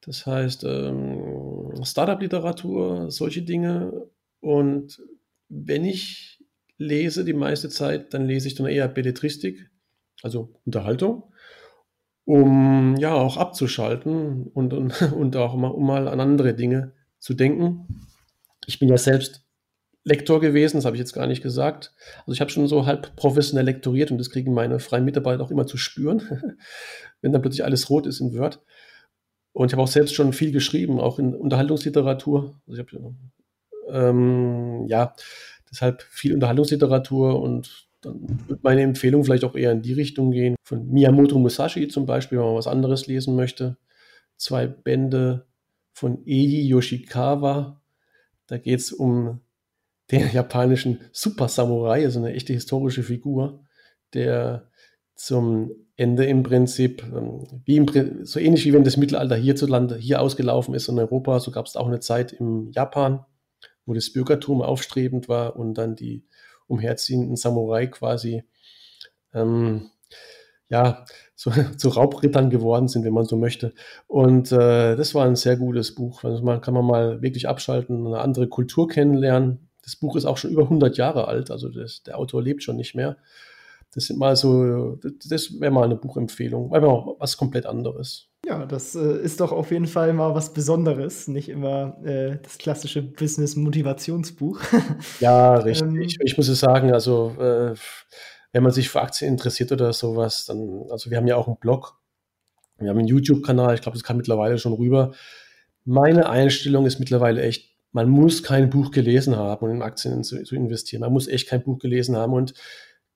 Das heißt ähm, Startup-Literatur, solche Dinge. Und wenn ich lese die meiste Zeit, dann lese ich dann eher Belletristik, also Unterhaltung, um ja auch abzuschalten und, und, und auch mal, um mal an andere Dinge zu denken. Ich bin ja selbst Lektor gewesen, das habe ich jetzt gar nicht gesagt. Also ich habe schon so halb professionell lektoriert und das kriegen meine freien Mitarbeiter auch immer zu spüren, wenn dann plötzlich alles rot ist in Word. Und ich habe auch selbst schon viel geschrieben, auch in Unterhaltungsliteratur. Also ich habe ähm, ja, Deshalb viel Unterhaltungsliteratur und dann wird meine Empfehlung vielleicht auch eher in die Richtung gehen. Von Miyamoto Musashi zum Beispiel, wenn man was anderes lesen möchte. Zwei Bände von Eiji Yoshikawa. Da geht es um den japanischen Super Samurai, also eine echte historische Figur, der zum Ende im Prinzip, ähm, wie im, so ähnlich wie wenn das Mittelalter hierzulande hier ausgelaufen ist in Europa, so gab es auch eine Zeit im Japan, wo das Bürgertum aufstrebend war und dann die umherziehenden Samurai quasi ähm, ja, so, zu Raubrittern geworden sind, wenn man so möchte. Und äh, das war ein sehr gutes Buch. Also man kann man mal wirklich abschalten, eine andere Kultur kennenlernen. Das Buch ist auch schon über 100 Jahre alt, also das, der Autor lebt schon nicht mehr. Das sind mal so, das wäre mal eine Buchempfehlung, einfach was komplett anderes. Ja, das äh, ist doch auf jeden Fall mal was Besonderes, nicht immer äh, das klassische Business-Motivationsbuch. ja, richtig. ähm, ich muss es sagen, also äh, wenn man sich für Aktien interessiert oder sowas, dann, also wir haben ja auch einen Blog, wir haben einen YouTube-Kanal, ich glaube, das kann mittlerweile schon rüber. Meine Einstellung ist mittlerweile echt, man muss kein Buch gelesen haben, um in Aktien zu, zu investieren. Man muss echt kein Buch gelesen haben und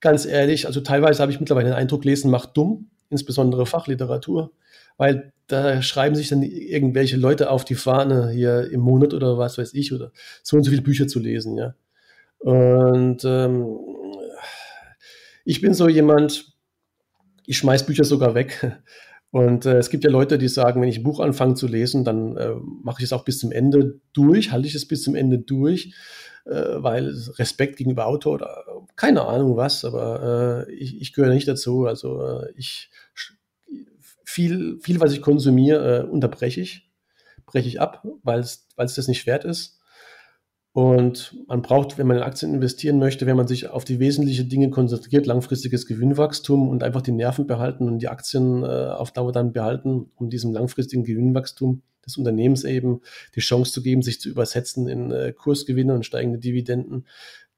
ganz ehrlich, also teilweise habe ich mittlerweile den Eindruck, lesen macht dumm insbesondere Fachliteratur, weil da schreiben sich dann irgendwelche Leute auf die Fahne hier im Monat oder was weiß ich oder so und so viele Bücher zu lesen, ja. Und ähm, ich bin so jemand, ich schmeiß Bücher sogar weg. Und äh, es gibt ja Leute, die sagen, wenn ich ein Buch anfange zu lesen, dann äh, mache ich es auch bis zum Ende durch, halte ich es bis zum Ende durch, äh, weil Respekt gegenüber Autor oder keine Ahnung was, aber äh, ich, ich gehöre nicht dazu. Also äh, ich viel, viel, was ich konsumiere, äh, unterbreche ich, breche ich ab, weil es das nicht wert ist. Und man braucht, wenn man in Aktien investieren möchte, wenn man sich auf die wesentlichen Dinge konzentriert, langfristiges Gewinnwachstum und einfach die Nerven behalten und die Aktien äh, auf Dauer dann behalten, um diesem langfristigen Gewinnwachstum des Unternehmens eben die Chance zu geben, sich zu übersetzen in äh, Kursgewinne und steigende Dividenden.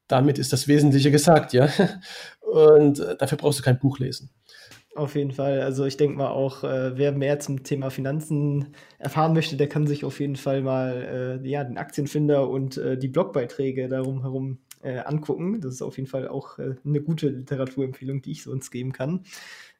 Damit ist das Wesentliche gesagt, ja. Und äh, dafür brauchst du kein Buch lesen. Auf jeden Fall. Also ich denke mal auch, äh, wer mehr zum Thema Finanzen erfahren möchte, der kann sich auf jeden Fall mal äh, ja, den Aktienfinder und äh, die Blogbeiträge darum herum äh, angucken. Das ist auf jeden Fall auch äh, eine gute Literaturempfehlung, die ich sonst geben kann.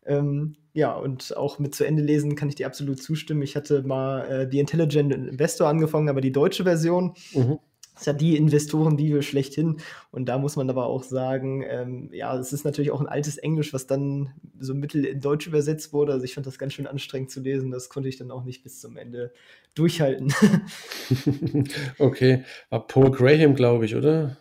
Ähm, ja, und auch mit zu Ende lesen kann ich dir absolut zustimmen. Ich hatte mal äh, die Intelligent Investor angefangen, aber die deutsche Version. Mhm ist ja die Investorenbibel schlechthin. Und da muss man aber auch sagen, ähm, ja, es ist natürlich auch ein altes Englisch, was dann so mittel in Deutsch übersetzt wurde. Also ich fand das ganz schön anstrengend zu lesen. Das konnte ich dann auch nicht bis zum Ende durchhalten. okay, war Paul Graham, glaube ich, oder?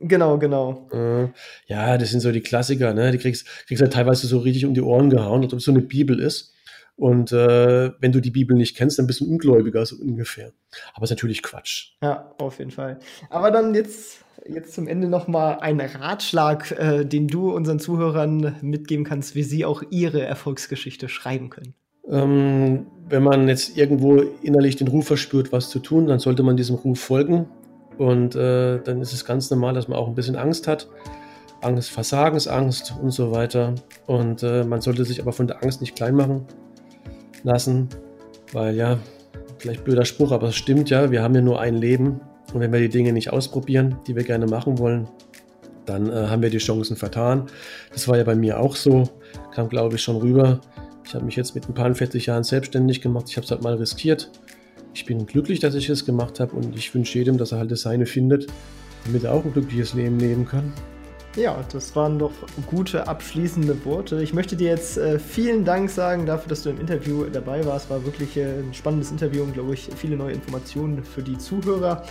Genau, genau. Äh, ja, das sind so die Klassiker, ne? Die kriegst, kriegst halt teilweise so richtig um die Ohren gehauen, als ob es so eine Bibel ist. Und äh, wenn du die Bibel nicht kennst, dann bist du ein Ungläubiger, so ungefähr. Aber ist natürlich Quatsch. Ja, auf jeden Fall. Aber dann jetzt, jetzt zum Ende nochmal ein Ratschlag, äh, den du unseren Zuhörern mitgeben kannst, wie sie auch ihre Erfolgsgeschichte schreiben können. Ähm, wenn man jetzt irgendwo innerlich den Ruf verspürt, was zu tun, dann sollte man diesem Ruf folgen. Und äh, dann ist es ganz normal, dass man auch ein bisschen Angst hat. Angst, Versagensangst und so weiter. Und äh, man sollte sich aber von der Angst nicht klein machen lassen, weil ja, vielleicht blöder Spruch, aber es stimmt ja, wir haben ja nur ein Leben und wenn wir die Dinge nicht ausprobieren, die wir gerne machen wollen, dann äh, haben wir die Chancen vertan. Das war ja bei mir auch so, kam glaube ich schon rüber. Ich habe mich jetzt mit ein paar 40 Jahren selbstständig gemacht, ich habe es halt mal riskiert. Ich bin glücklich, dass ich es gemacht habe und ich wünsche jedem, dass er halt das Seine findet, damit er auch ein glückliches Leben leben kann. Ja, das waren doch gute abschließende Worte. Ich möchte dir jetzt äh, vielen Dank sagen dafür, dass du im Interview dabei warst. War wirklich äh, ein spannendes Interview und, glaube ich, viele neue Informationen für die Zuhörer.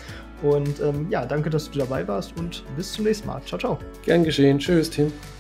Und ähm, ja, danke, dass du dabei warst und bis zum nächsten Mal. Ciao, ciao. Gern geschehen. Tschüss, Tim.